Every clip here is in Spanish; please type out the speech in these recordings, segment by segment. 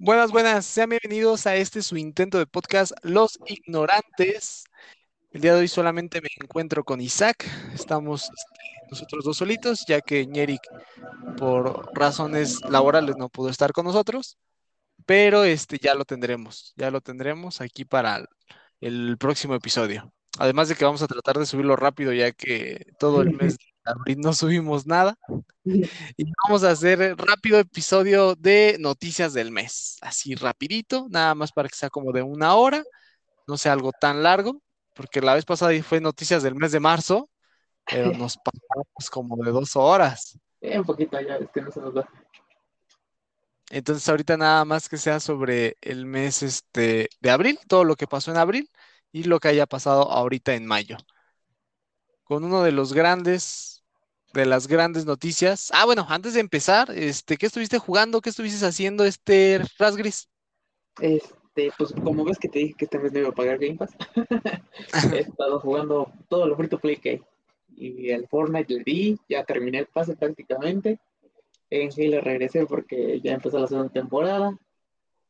Buenas, buenas, sean bienvenidos a este su intento de podcast Los Ignorantes. El día de hoy solamente me encuentro con Isaac, estamos este, nosotros dos solitos, ya que Ñeric por razones laborales no pudo estar con nosotros, pero este ya lo tendremos, ya lo tendremos aquí para el, el próximo episodio. Además de que vamos a tratar de subirlo rápido, ya que todo el mes de abril no subimos nada. Y vamos a hacer rápido episodio de noticias del mes. Así rapidito, nada más para que sea como de una hora, no sea algo tan largo, porque la vez pasada fue noticias del mes de marzo, pero nos pasamos como de dos horas. Eh, un poquito ya, es que no se nos da. Entonces ahorita nada más que sea sobre el mes este, de abril, todo lo que pasó en abril y lo que haya pasado ahorita en mayo. Con uno de los grandes, de las grandes noticias. Ah, bueno, antes de empezar, este, ¿qué estuviste jugando? ¿Qué estuviste haciendo, este Rasgris? Este, pues como ves que te dije que esta vez no iba a pagar Game Pass, he estado jugando todo lo free to play que hay. Y el Fortnite le di, ya terminé el pase prácticamente. En Halo regresé porque ya empezó la segunda temporada.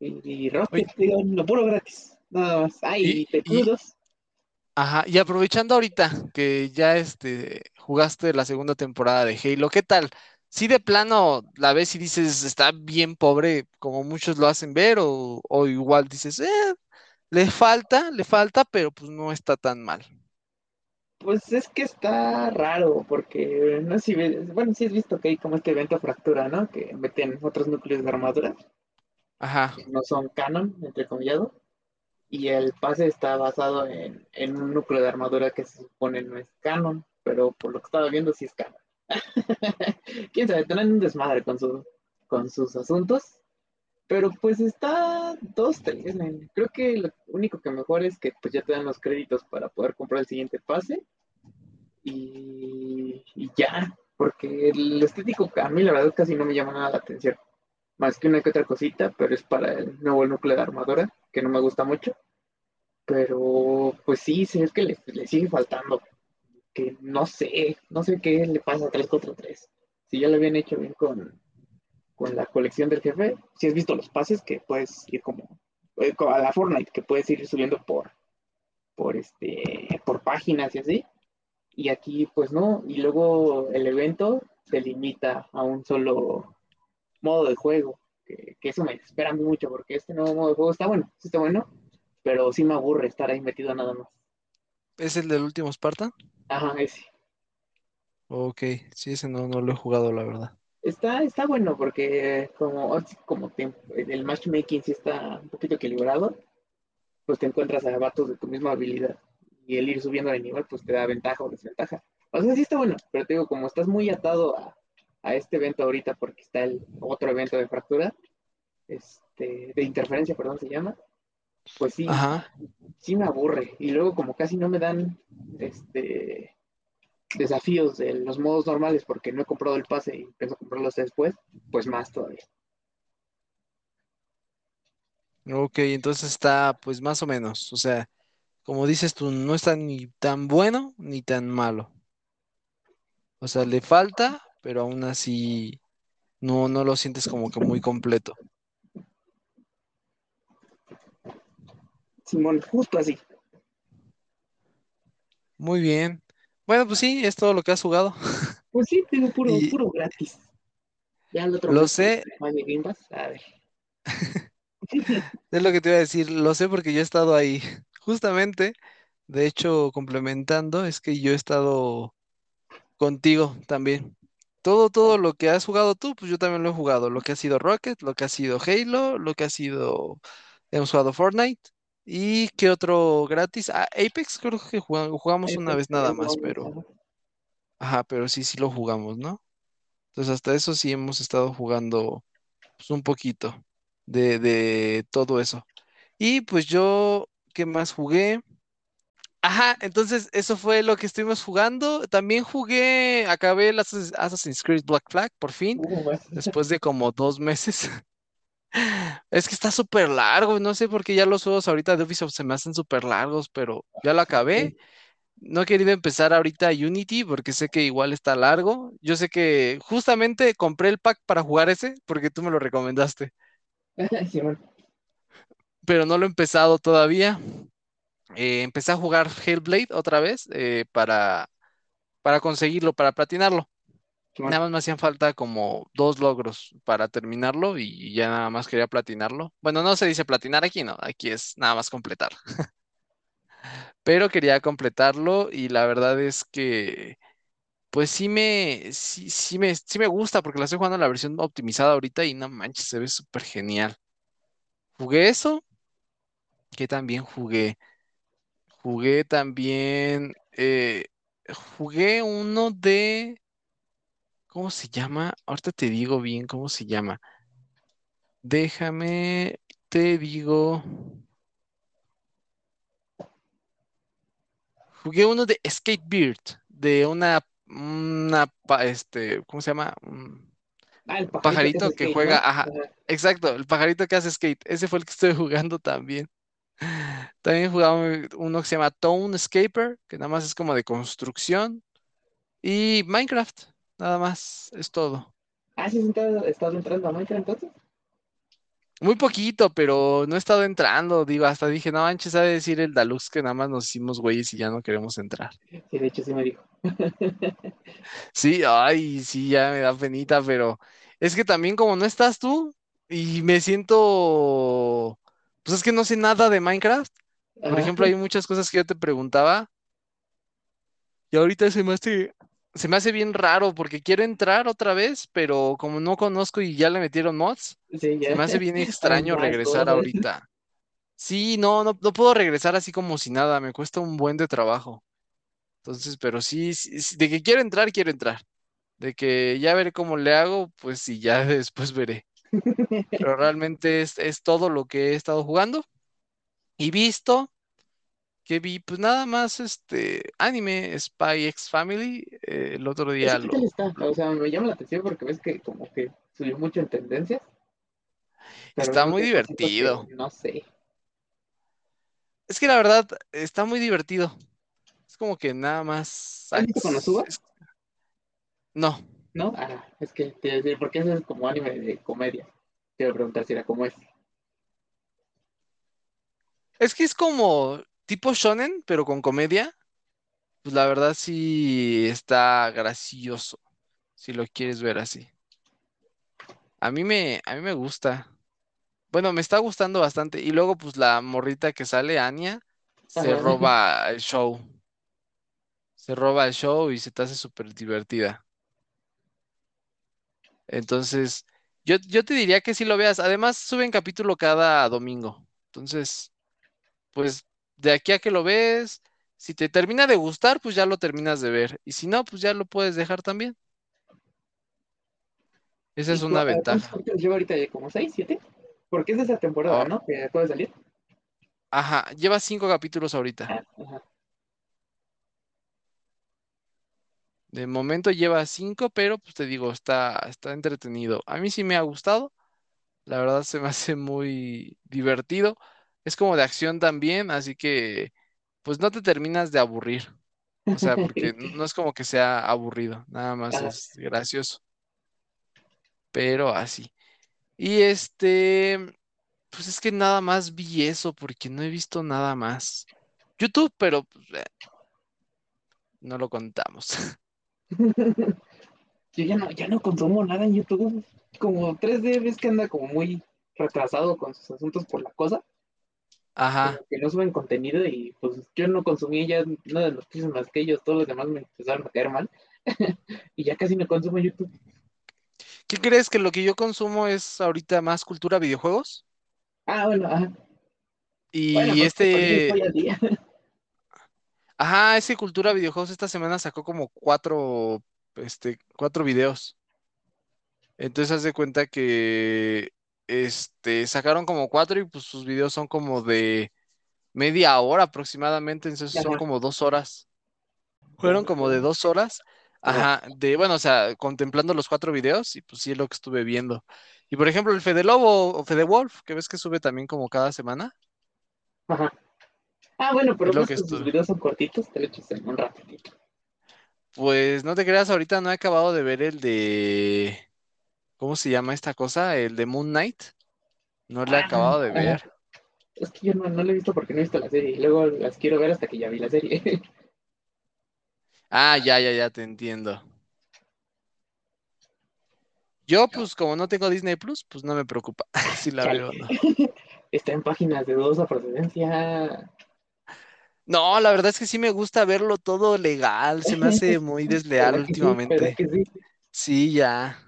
Y, y Rocket, digo, lo puro gratis. Nada más. Ay, y- Ajá, y aprovechando ahorita que ya este, jugaste la segunda temporada de Halo, ¿qué tal? Si de plano la ves y dices, está bien pobre, como muchos lo hacen ver, o, o igual dices, eh, le falta, le falta, pero pues no está tan mal. Pues es que está raro, porque no sé si ves, bueno, sí has visto que hay como este evento fractura, ¿no? Que meten otros núcleos de armadura, Ajá, que no son canon, entrecomillado, y el pase está basado en, en un núcleo de armadura que se supone no es canon, pero por lo que estaba viendo sí es canon. Quién sabe, tienen un desmadre con, su, con sus asuntos, pero pues está dos, tres, men. Creo que lo único que mejor es que pues ya te dan los créditos para poder comprar el siguiente pase y, y ya, porque el estético a mí la verdad casi no me llama nada la atención, más que una que otra cosita, pero es para el nuevo núcleo de armadura, que no me gusta mucho, pero pues sí, sí es que le, le sigue faltando, que no sé, no sé qué le pasa a 343, si ya lo habían hecho bien con, con la colección del jefe, si has visto los pases que puedes ir como, eh, como a la Fortnite, que puedes ir subiendo por, por este, por páginas y así. Y aquí, pues no, y luego el evento se limita a un solo modo de juego, que, que eso me desespera mucho, porque este nuevo modo de juego está bueno, sí está bueno, pero sí me aburre estar ahí metido nada más. ¿es el del último Spartan? Ajá, ese. Ok, sí, ese no, no lo he jugado, la verdad. Está, está bueno porque como, como te- el matchmaking sí está un poquito equilibrado, pues te encuentras a vatos de tu misma habilidad y el ir subiendo de nivel pues te da ventaja o desventaja. O sea, sí está bueno, pero te digo, como estás muy atado a, a este evento ahorita porque está el otro evento de fractura, este, de interferencia, perdón, se llama, pues sí, Ajá. sí me aburre. Y luego como casi no me dan este desafíos de los modos normales porque no he comprado el pase y pienso comprarlos después, pues más todavía. Ok, entonces está pues más o menos, o sea, como dices tú, no está ni tan bueno ni tan malo. O sea, le falta, pero aún así no, no lo sientes como que muy completo. Simón, justo así. Muy bien. Bueno, pues sí, es todo lo que has jugado. Pues sí, tengo puro, Y- puro gratis. Ya el otro Lo sé. a ver. Es lo que te iba a decir, lo sé porque yo he estado ahí. Justamente, de hecho, complementando, es que yo he estado contigo también. Todo, todo lo que has jugado tú, pues yo también lo he jugado. Lo que ha sido Rocket, lo que ha sido Halo, lo que ha sido... Hemos jugado Fortnite. ¿Y qué otro gratis? Ah, Apex creo que jugamos, jugamos una vez nada más, pero... Ajá, pero sí, sí lo jugamos, ¿no? Entonces hasta eso sí hemos estado jugando pues, un poquito de, de todo eso. Y pues yo, ¿qué más jugué? Ajá, entonces eso fue lo que estuvimos jugando. También jugué, acabé el Assassin's Creed Black Flag por fin, después de como dos meses. Es que está súper largo, no sé por qué ya los juegos ahorita de Ubisoft se me hacen súper largos, pero ya lo acabé. No he querido empezar ahorita Unity porque sé que igual está largo. Yo sé que justamente compré el pack para jugar ese porque tú me lo recomendaste. Pero no lo he empezado todavía. Eh, empecé a jugar Hellblade otra vez eh, para, para conseguirlo, para platinarlo. Nada más me hacían falta como dos logros para terminarlo y ya nada más quería platinarlo. Bueno, no se dice platinar aquí, no, aquí es nada más completar. Pero quería completarlo y la verdad es que pues sí me, sí, sí me, sí me gusta porque la estoy jugando en la versión optimizada ahorita y no manches, se ve súper genial. Jugué eso, que también jugué. Jugué también, eh, jugué uno de, ¿cómo se llama? Ahorita te digo bien cómo se llama. Déjame, te digo. Jugué uno de Skate Beard, de una, una, pa- este, ¿cómo se llama? Un Ah, el pajarito que juega, Ajá. exacto, el pajarito que hace skate. Ese fue el que estoy jugando también. También jugaba uno que se llama Tone Escaper, que nada más es como de construcción. Y Minecraft, nada más, es todo. Ah, sí, estás, estás entrando a Minecraft entonces. Muy poquito, pero no he estado entrando. Digo, hasta dije, no manches, ha de decir el Dalux que nada más nos hicimos güeyes y ya no queremos entrar. Sí, de hecho sí me dijo. Sí, ay, sí, ya me da penita, pero es que también como no estás tú y me siento, pues es que no sé nada de Minecraft. Por Ajá. ejemplo, hay muchas cosas que yo te preguntaba y ahorita se me hace, se me hace bien raro porque quiero entrar otra vez, pero como no conozco y ya le metieron mods, Sí, se me hace bien extraño regresar ahorita. Sí, no, no, no puedo regresar así como si nada, me cuesta un buen de trabajo. Entonces, pero sí, sí, sí, de que quiero entrar, quiero entrar. De que ya veré cómo le hago, pues sí, ya después veré. Pero realmente es, es todo lo que he estado jugando y visto. Que vi, pues nada más este anime Spy X Family. eh, el otro ¿Ese día qué tal lo. está? O sea, me llama la atención porque ves que como que subió mucho en tendencias, Está muy que divertido. no sé. Es que la verdad está muy divertido. Es como que nada más. ¿Has visto ac- Konosuba? es- No. ¿No? Ah, es que te iba a decir, porque ese es como anime de comedia. Te iba a preguntar si era como es. Es que es como tipo shonen, pero con comedia. Pues la verdad sí está gracioso, si lo quieres ver así. A mí me, a mí me gusta. Bueno, me está gustando bastante. Y luego, pues la morrita que sale, Anya, se Ajá. roba el show. Se roba el show y se te hace súper divertida. Entonces, yo, yo te diría que sí lo veas. Además, suben capítulo cada domingo. Entonces, pues de aquí a que lo ves, si te termina de gustar, pues ya lo terminas de ver. Y si no, pues ya lo puedes dejar también. Esa ¿Y es una ventaja. lleva ahorita? ¿Como seis, siete? Porque es de esa temporada, Ah, ¿no? Que acaba de salir. ajá, lleva cinco capítulos ahorita. Ah, ajá. De momento lleva cinco, pero pues te digo, está, está entretenido. A mí sí me ha gustado. La verdad se me hace muy divertido. Es como de acción también, así que pues no te terminas de aburrir. O sea, porque no es como que sea aburrido, nada más es gracioso, pero así. Y este, pues es que nada más vi eso porque no he visto nada más. YouTube, pero pues, eh, no lo contamos. Yo ya no, ya no consumo nada en YouTube. Como 3D ves que anda como muy retrasado con sus asuntos por la cosa. Ajá. que no suben contenido y pues yo no consumí ya nada de noticias más que ellos. Todos los demás me empezaron a caer mal. y ya casi no consumo YouTube. ¿Qué crees que lo que yo consumo es ahorita más cultura videojuegos? Ah, bueno, ajá. Bueno, Y pues este. ajá, ese cultura videojuegos esta semana sacó como cuatro, este, cuatro videos. Entonces haz de cuenta que, este, sacaron como cuatro y pues sus videos son como de media hora aproximadamente, entonces son como dos horas. Fueron como de dos horas, Ajá. ajá, de, bueno, o sea, contemplando los cuatro videos y pues sí es lo que estuve viendo. Y por ejemplo, el Fede Lobo o Fede Wolf, que ves que sube también como cada semana, Ajá. Ah, bueno, pero lo sus estuve. videos son cortitos, te lo echas en un ratito. Pues no te creas, ahorita no he acabado de ver el de, ¿cómo se llama esta cosa? El de Moon Knight. No le he Ah, acabado de ver. Es que yo no, no lo he visto porque no he visto la serie. Y luego las quiero ver hasta que ya vi la serie. Ah, ya, ya, ya te entiendo. Yo, pues, como no tengo Disney Plus, pues no me preocupa si la Chale. veo o no. Está en páginas de dudosa procedencia. No, la verdad es que sí me gusta verlo todo legal. Se me hace muy desleal ¿Verdad que sí? ¿Verdad últimamente. sí? Sí, ya.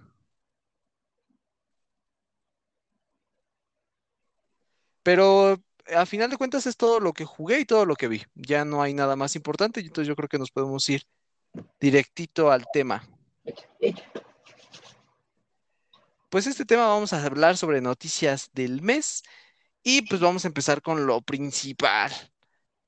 Pero a final de cuentas es todo lo que jugué y todo lo que vi. Ya no hay nada más importante, entonces yo creo que nos podemos ir directito al tema. Pues este tema vamos a hablar sobre noticias del mes y pues vamos a empezar con lo principal,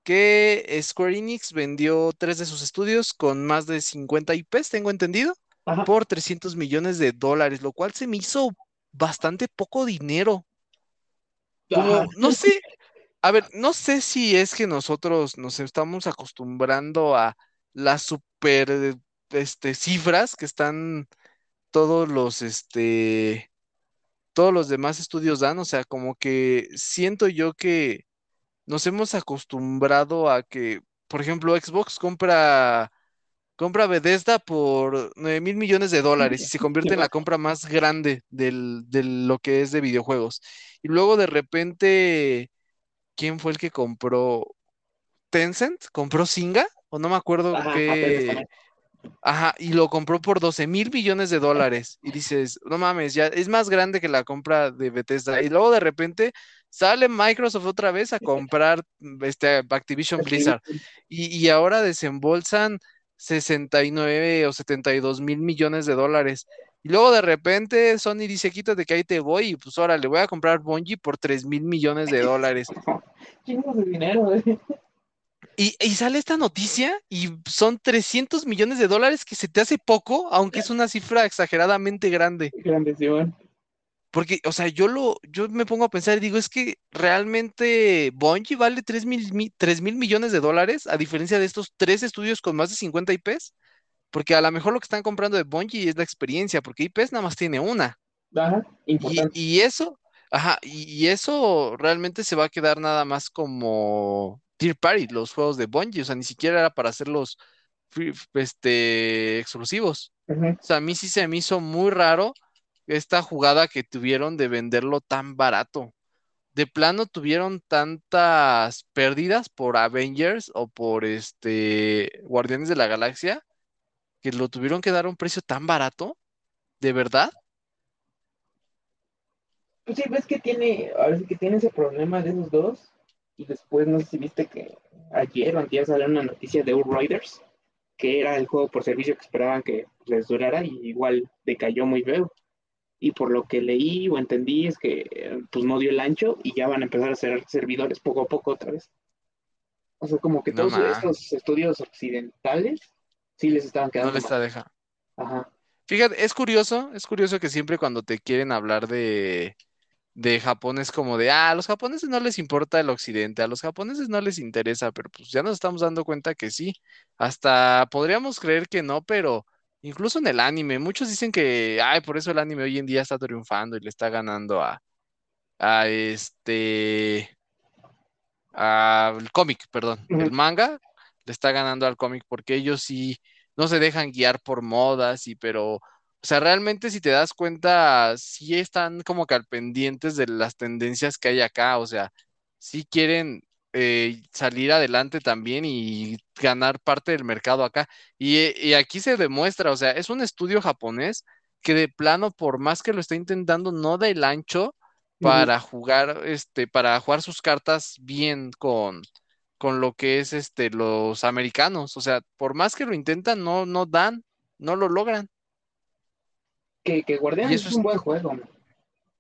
que Square Enix vendió tres de sus estudios con más de 50 IPs, tengo entendido, Ajá. por 300 millones de dólares, lo cual se me hizo bastante poco dinero. Como, no sé, a ver, no sé si es que nosotros nos estamos acostumbrando a las super, este, cifras que están todos los, este, todos los demás estudios dan, o sea, como que siento yo que nos hemos acostumbrado a que, por ejemplo, Xbox compra, compra Bethesda por 9 mil millones de dólares y se convierte en la compra más grande del, de lo que es de videojuegos. Y luego de repente, ¿quién fue el que compró? ¿Tencent? ¿Compró Zynga? O no me acuerdo Ajá, qué. Ajá, y lo compró por 12 mil millones de dólares. Y dices, no mames, ya es más grande que la compra de Bethesda. Y luego de repente sale Microsoft otra vez a comprar este, Activision Blizzard. Y, y ahora desembolsan 69 o 72 mil millones de dólares. Y luego de repente Sony dice, quítate que ahí te voy. Y pues ahora le voy a comprar Bungie por 3 mil millones de dólares. De dinero, eh. Y, y sale esta noticia y son 300 millones de dólares que se te hace poco, aunque es una cifra exageradamente grande. Grandísimo. Porque, o sea, yo lo, yo me pongo a pensar y digo, es que realmente Bungie vale 3 mil, mi- 3 mil millones de dólares, a diferencia de estos tres estudios con más de 50 IPs, porque a lo mejor lo que están comprando de Bungie es la experiencia, porque IPs nada más tiene una. Ajá, Y, importante. y eso, ajá, y, eso realmente se va a quedar nada más como Tier Party, los juegos de Bungie, o sea, ni siquiera era para hacerlos este, exclusivos. O sea, a mí sí se me hizo muy raro esta jugada que tuvieron de venderlo tan barato. De plano tuvieron tantas pérdidas por Avengers o por este Guardianes de la Galaxia que lo tuvieron que dar a un precio tan barato, ¿de verdad? Pues sí, ves que tiene, ahora sí que tiene ese problema de esos dos. Y después, no sé si viste que ayer o antier salió una noticia de Outriders, que era el juego por servicio que esperaban que les durara y igual decayó muy feo. Y por lo que leí o entendí es que eh, pues no dio el ancho y ya van a empezar a hacer servidores poco a poco otra vez. O sea, como que No todos estos estudios occidentales sí les estaban no quedando les mal. está deja. Ajá. Fíjate, es curioso, es curioso que siempre cuando te quieren hablar de, de Japón es como de, ah, a los japoneses no les importa el occidente, a los japoneses no les interesa, pero pues ya nos estamos dando cuenta que sí. Hasta podríamos creer que no, pero incluso en el anime, muchos dicen que, ay, por eso el anime hoy en día está triunfando y le está ganando a, a este, al cómic, perdón, el manga le está ganando al cómic porque ellos sí no se dejan guiar por modas y pero, o sea, realmente si te das cuenta, sí están como que al pendientes de las tendencias que hay acá, o sea, sí quieren eh, salir adelante también y ganar parte del mercado acá. Y, y aquí se demuestra, o sea, es un estudio japonés que de plano, por más que lo está intentando, no da el ancho para jugar, este, para jugar sus cartas bien con, con lo que es este, los americanos. O sea, por más que lo intentan, no, no dan, no lo logran. Que, que Guardianes eso es es, un buen juego.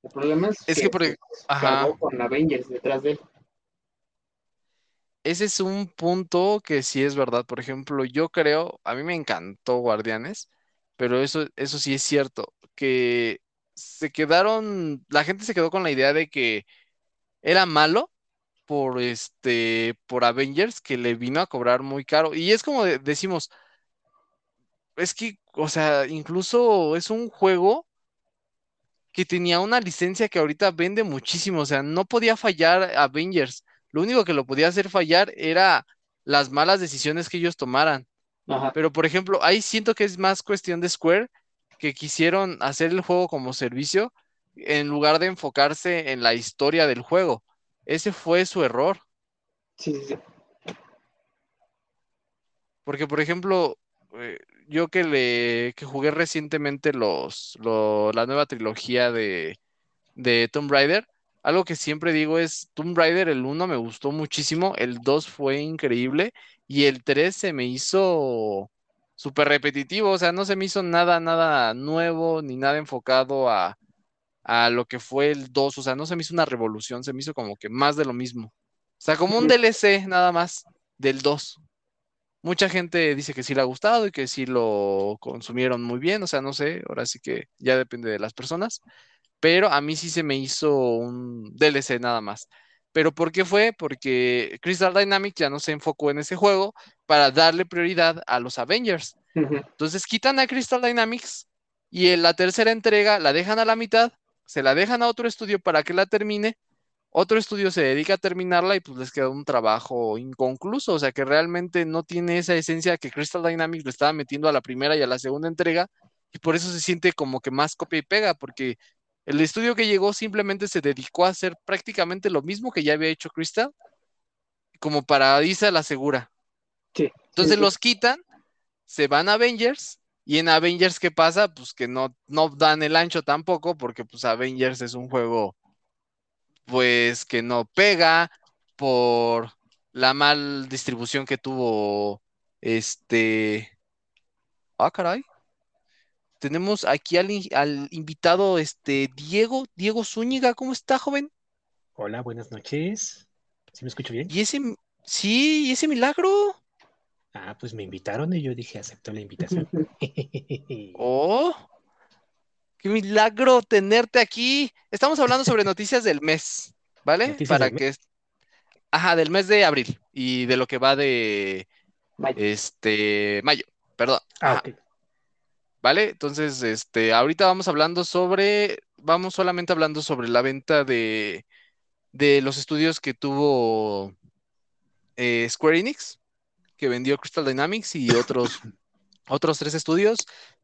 El problema es es que que por, ajá, con Avengers detrás de él. Ese es un punto que sí es verdad. Por ejemplo, yo creo, a mí me encantó Guardianes, pero eso, eso sí es cierto, que se quedaron, la gente se quedó con la idea de que era malo por este, por Avengers, que le vino a cobrar muy caro. Y es como de- decimos, es que, o sea, incluso es un juego que tenía una licencia que ahorita vende muchísimo, o sea, no podía fallar Avengers. Lo único que lo podía hacer fallar era las malas decisiones que ellos tomaran. Ajá. Pero, por ejemplo, ahí siento que es más cuestión de Square, que quisieron hacer el juego como servicio en lugar de enfocarse en la historia del juego. Ese fue su error. Sí, sí. Porque, por ejemplo, eh, yo que le que jugué recientemente los, lo- la nueva trilogía de, de Tomb Raider, algo que siempre digo es, Tomb Raider el uno me gustó muchísimo, el 2 fue increíble y el 3 se me hizo súper repetitivo, o sea, no se me hizo nada, nada nuevo ni nada enfocado a, a lo que fue el 2, o sea, no se me hizo una revolución, se me hizo como que más de lo mismo. O sea, como un DLC nada más del 2. Mucha gente dice que sí le ha gustado y que sí lo consumieron muy bien, o sea, no sé, ahora sí que ya depende de las personas, pero a mí sí se me hizo un DLC nada más. ¿Pero por qué fue? Porque Crystal Dynamics ya no se enfocó en ese juego para darle prioridad a los Avengers. Entonces quitan a Crystal Dynamics y en la tercera entrega la dejan a la mitad, se la dejan a otro estudio para que la termine otro estudio se dedica a terminarla y pues les queda un trabajo inconcluso, o sea que realmente no tiene esa esencia que Crystal Dynamics le estaba metiendo a la primera y a la segunda entrega y por eso se siente como que más copia y pega, porque el estudio que llegó simplemente se dedicó a hacer prácticamente lo mismo que ya había hecho Crystal, como para irse a la segura. Sí, sí, Entonces sí. los quitan, se van a Avengers y en Avengers ¿qué pasa? Pues que no, no dan el ancho tampoco porque pues Avengers es un juego pues que no pega por la mal distribución que tuvo este... Ah, caray. Tenemos aquí al, in- al invitado, este, Diego, Diego Zúñiga, ¿cómo está, joven? Hola, buenas noches. ¿Sí me escucho bien? Y ese, sí, y ese milagro. Ah, pues me invitaron y yo dije, acepto la invitación. Oh, qué milagro tenerte aquí. Estamos hablando sobre noticias del mes, ¿vale? Noticias Para mes. que, es- ajá, del mes de abril y de lo que va de, Vaya. este, mayo, perdón. Ah, Ajá. ¿Vale? Entonces, este, ahorita vamos hablando sobre, vamos solamente hablando sobre la venta de, de los estudios que tuvo eh, Square Enix, que vendió Crystal Dynamics y otros, otros tres estudios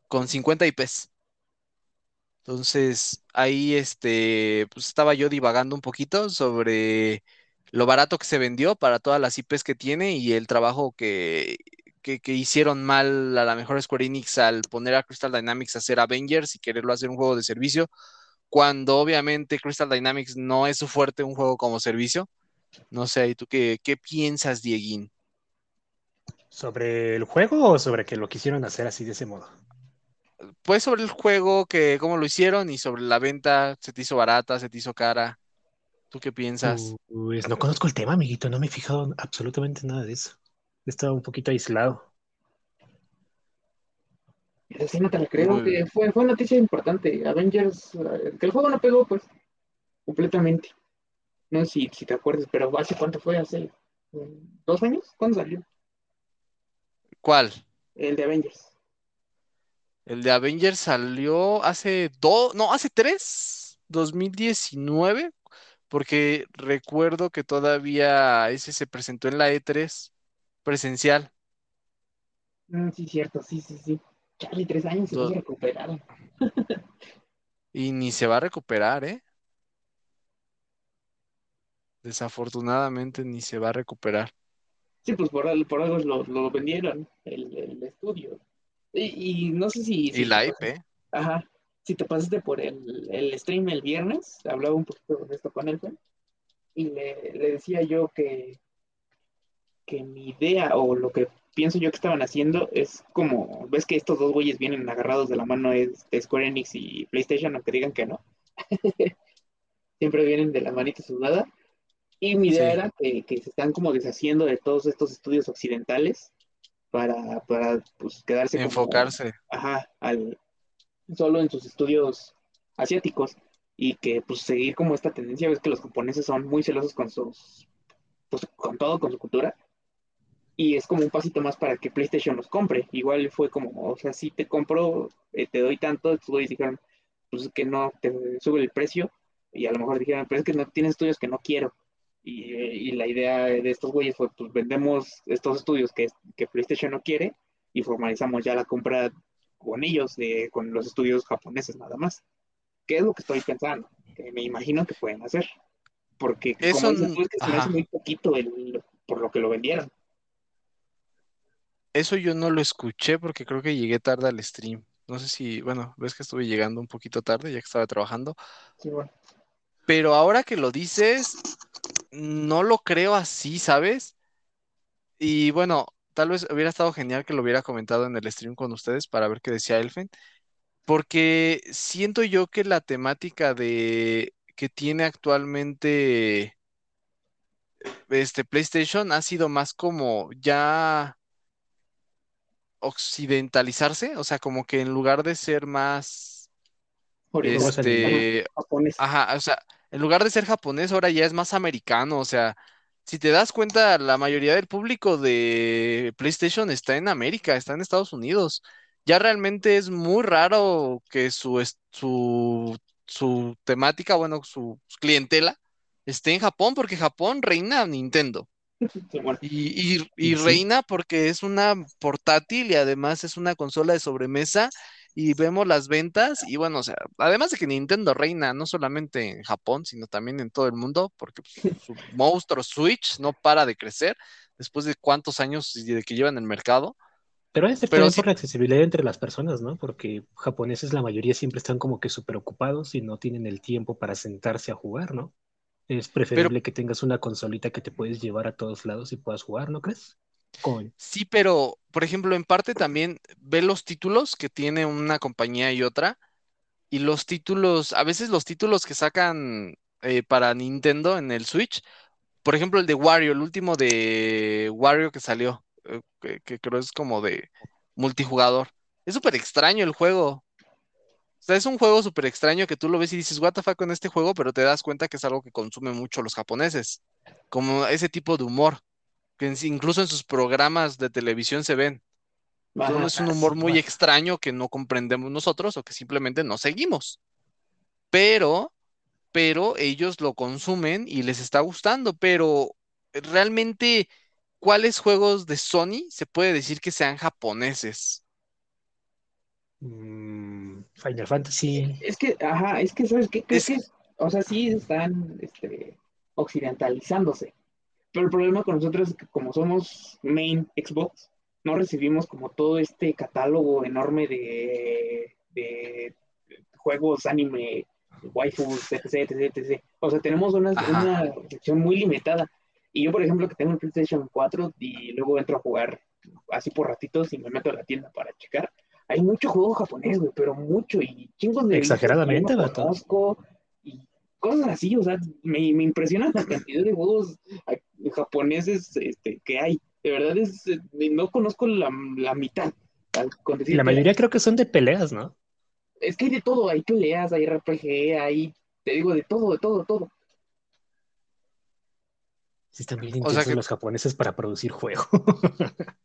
con 50 IPs. Entonces, ahí este, pues estaba yo divagando un poquito sobre lo barato que se vendió para todas las IPs que tiene y el trabajo que, que, que hicieron mal a la mejor Square Enix al poner a Crystal Dynamics a hacer Avengers y quererlo hacer un juego de servicio, cuando obviamente Crystal Dynamics no es su fuerte un juego como servicio. No sé, ¿y tú qué, qué piensas, Dieguín? ¿Sobre el juego o sobre que lo quisieron hacer así de ese modo? Pues sobre el juego, que cómo lo hicieron y sobre la venta, ¿se te hizo barata, se te hizo cara? ¿Tú qué piensas? Pues no conozco el tema, amiguito, no me he fijado absolutamente nada de eso. He estado un poquito aislado. Esa sí no te la creo, que bien. fue, fue noticia importante. Avengers, eh, que el juego no pegó, pues, completamente. No sé si, si te acuerdas, pero ¿hace cuánto fue? ¿Hace eh, dos años? ¿Cuándo salió? ¿Cuál? El de Avengers. El de Avengers salió hace dos, no, hace tres, 2019, porque recuerdo que todavía ese se presentó en la E3 presencial. Mm, sí, cierto, sí, sí, sí. Charlie, tres años y no Do- se recuperaron. Y ni se va a recuperar, ¿eh? Desafortunadamente ni se va a recuperar. Sí, pues por, por algo lo, lo vendieron, el, el estudio. Y, y no sé si, si Y la IP. pasaste- ajá, si te pasaste por el, el stream el viernes, hablaba un poquito de esto con él, y le, le decía yo que, que mi idea o lo que pienso yo que estaban haciendo es como, ves que estos dos güeyes vienen agarrados de la mano es de Square Enix y PlayStation, aunque digan que no. Siempre vienen de la manita sudada. Y mi idea Sí. era que, que se están como deshaciendo de todos estos estudios occidentales para, para pues, quedarse como, Enfocarse. ajá, al, solo en sus estudios asiáticos y que pues seguir como esta tendencia, ves que los japoneses son muy celosos con sus, pues con todo, con su cultura y es como un pasito más para que PlayStation los compre. Igual fue como, o sea, si te compro, eh, te doy tanto, estos güeyes dijeron, pues que no te sube el precio y a lo mejor dijeron, pero es que no tienen estudios que no quiero. Y, y la idea de estos güeyes fue, pues vendemos estos estudios que, que PlayStation no quiere y formalizamos ya la compra con ellos, de, con los estudios japoneses nada más. ¿Qué es lo que estoy pensando? Que me imagino que pueden hacer. Porque Eso como dices n- tú, es que se me ajá. hace muy poquito el, por lo que lo vendieron. Eso yo no lo escuché porque creo que llegué tarde al stream. No sé si, bueno, ves que estuve llegando un poquito tarde, ya que estaba trabajando. Sí, bueno. Pero ahora que lo dices, no lo creo así, ¿sabes? Y bueno, tal vez hubiera estado genial que lo hubiera comentado en el stream con ustedes para ver qué decía Elfen, porque siento yo que la temática de que tiene actualmente este PlayStation ha sido más como ya occidentalizarse, o sea, como que en lugar de ser más, este, japonés. Ajá, o sea, en lugar de ser japonés, ahora ya es más americano. O sea, si te das cuenta, la mayoría del público de PlayStation está en América, está en Estados Unidos. Ya realmente es muy raro que su, su, su temática, bueno, su clientela esté en Japón, porque Japón reina Nintendo. Y, y- Y y sí. reina porque es una portátil y además es una consola de sobremesa y vemos las ventas y bueno, o sea, además de que Nintendo reina no solamente en Japón, sino también en todo el mundo, porque pues, su monstruo Switch no para de crecer después de cuántos años de que lleva en el mercado. Pero es Pero sí, por la accesibilidad entre las personas, ¿no? Porque japoneses la mayoría siempre están como que súper ocupados y no tienen el tiempo para sentarse a jugar, ¿no? Es pero preferible que tengas una consolita que te puedes llevar a todos lados y puedas jugar, ¿no crees? Sí, pero por ejemplo, en parte también ve los títulos que tiene una compañía y otra. Y los títulos, a veces los títulos que sacan eh, para Nintendo en el Switch, por ejemplo, el de Wario, el último de Wario que salió, eh, que, que creo es como de multijugador. Es súper extraño el juego. O sea, es un juego súper extraño que tú lo ves y dices, what the fuck con este juego, pero te das cuenta que es algo que consumen mucho los japoneses. Como ese tipo de humor, que incluso en sus programas de televisión se ven. Es un humor muy extraño que no comprendemos nosotros o que simplemente no seguimos. Pero, pero ellos lo consumen y les está gustando. Pero realmente, ¿cuáles juegos de Sony se puede decir que sean japoneses? Mm, Final Fantasy. Es que, ajá, es que, ¿sabes qué? Creo Es, que, o sea, sí están este, occidentalizándose. Pero el problema con nosotros es que como somos main Xbox, no recibimos como todo este catálogo enorme de, de juegos, anime, waifus, etc, etc, etc. O sea, tenemos una, ajá. una sección muy limitada. Y yo, por ejemplo, que tengo el PlayStation 4 y luego entro a jugar así por ratitos y me meto a la tienda para checar, hay mucho juego japonés, güey, pero mucho, y chingos de Exageradamente, no conozco, y cosas así, o sea, me, me impresiona la cantidad de juegos japoneses este, que hay. De verdad, es, eh, no conozco la, la mitad. Con decir la que mayoría creo que son de peleas, ¿no? es que hay de todo, hay peleas, hay RPG, hay, te digo, de todo, de todo, de todo. Sí, están bien O sea que, los japoneses para producir juego.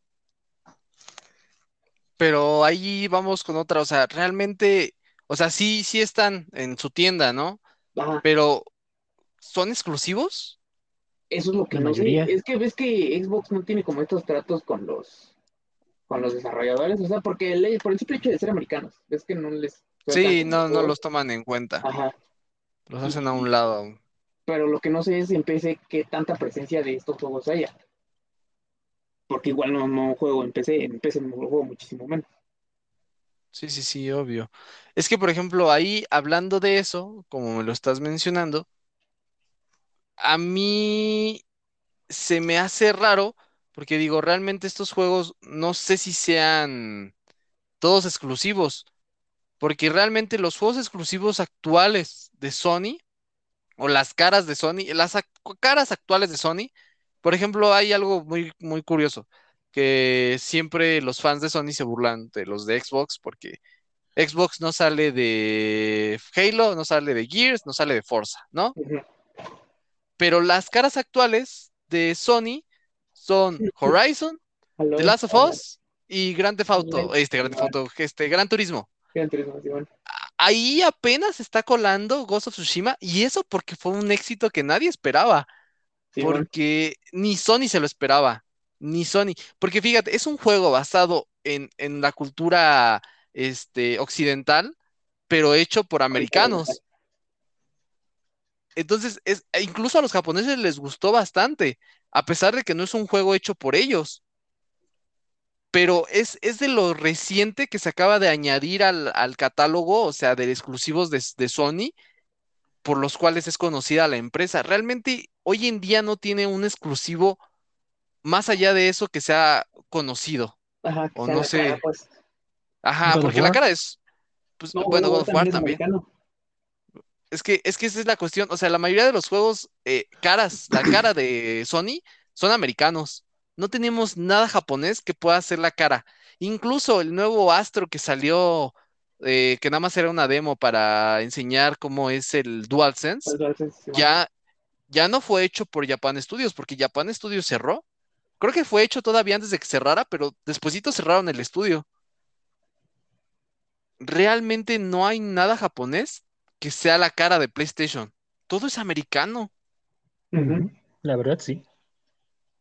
pero ahí vamos con otra. O sea, realmente, o sea, sí, sí están en su tienda, ¿no? Ajá, Pero, ¿son exclusivos? eso es lo que La no sé. Es que ves que Xbox no tiene como estos tratos con los, con los desarrolladores, o sea, porque el- por el simple hecho de ser americanos, ves que no les Sí, no, no los toman en cuenta. Ajá. Los hacen a un lado. pero lo que no sé es en PC qué tanta presencia de estos juegos haya. Porque igual no, juego en PC, en PC no juego muchísimo menos. Sí, sí, sí, obvio. Es que, por ejemplo, ahí hablando de eso, como me lo estás mencionando, a mí se me hace raro porque digo, realmente estos juegos no sé si sean todos exclusivos, porque realmente los juegos exclusivos actuales de Sony o las caras de Sony, las caras actuales de Sony, por ejemplo, hay algo muy, muy curioso, que siempre los fans de Sony se burlan de los de Xbox porque Xbox no sale de Halo, no sale de Gears, no sale de Forza, ¿no? Pero las caras actuales de Sony son Horizon, The Last of Us y Grand Theft Auto, este Grand Theft Auto, este Gran Turismo. Gran Turismo, ahí apenas está colando Ghost of Tsushima y eso porque fue un éxito que nadie esperaba, Sí, bueno, porque ni Sony se lo esperaba, ni Sony, porque fíjate, es un juego basado en, en la cultura este, occidental, pero hecho por americanos. Entonces, es, e incluso a los japoneses les gustó bastante, a pesar de que no es un juego hecho por ellos. Pero es, es de lo reciente que se acaba de añadir al, al catálogo, o sea, de exclusivos de, de Sony, por los cuales es conocida la empresa. Realmente hoy en día no tiene un exclusivo más allá de eso que sea conocido. ajá, que O sea no cara, sé. pues. Ajá, God porque la cara es, pues, No, bueno, God of War también. Es que, es que esa es la cuestión. O sea, la mayoría de los juegos, eh, caras, la cara de Sony son americanos. No tenemos nada japonés que pueda hacer la cara. Incluso el nuevo Astro que salió, eh, que nada más era una demo para enseñar cómo es el DualSense, sí, bueno. ya, ya no fue hecho por Japan Studios, porque Japan Studios cerró. Creo que fue hecho todavía antes de que cerrara, pero despuesito cerraron el estudio. Realmente no hay nada japonés que sea la cara de PlayStation. Todo es americano. La verdad, sí.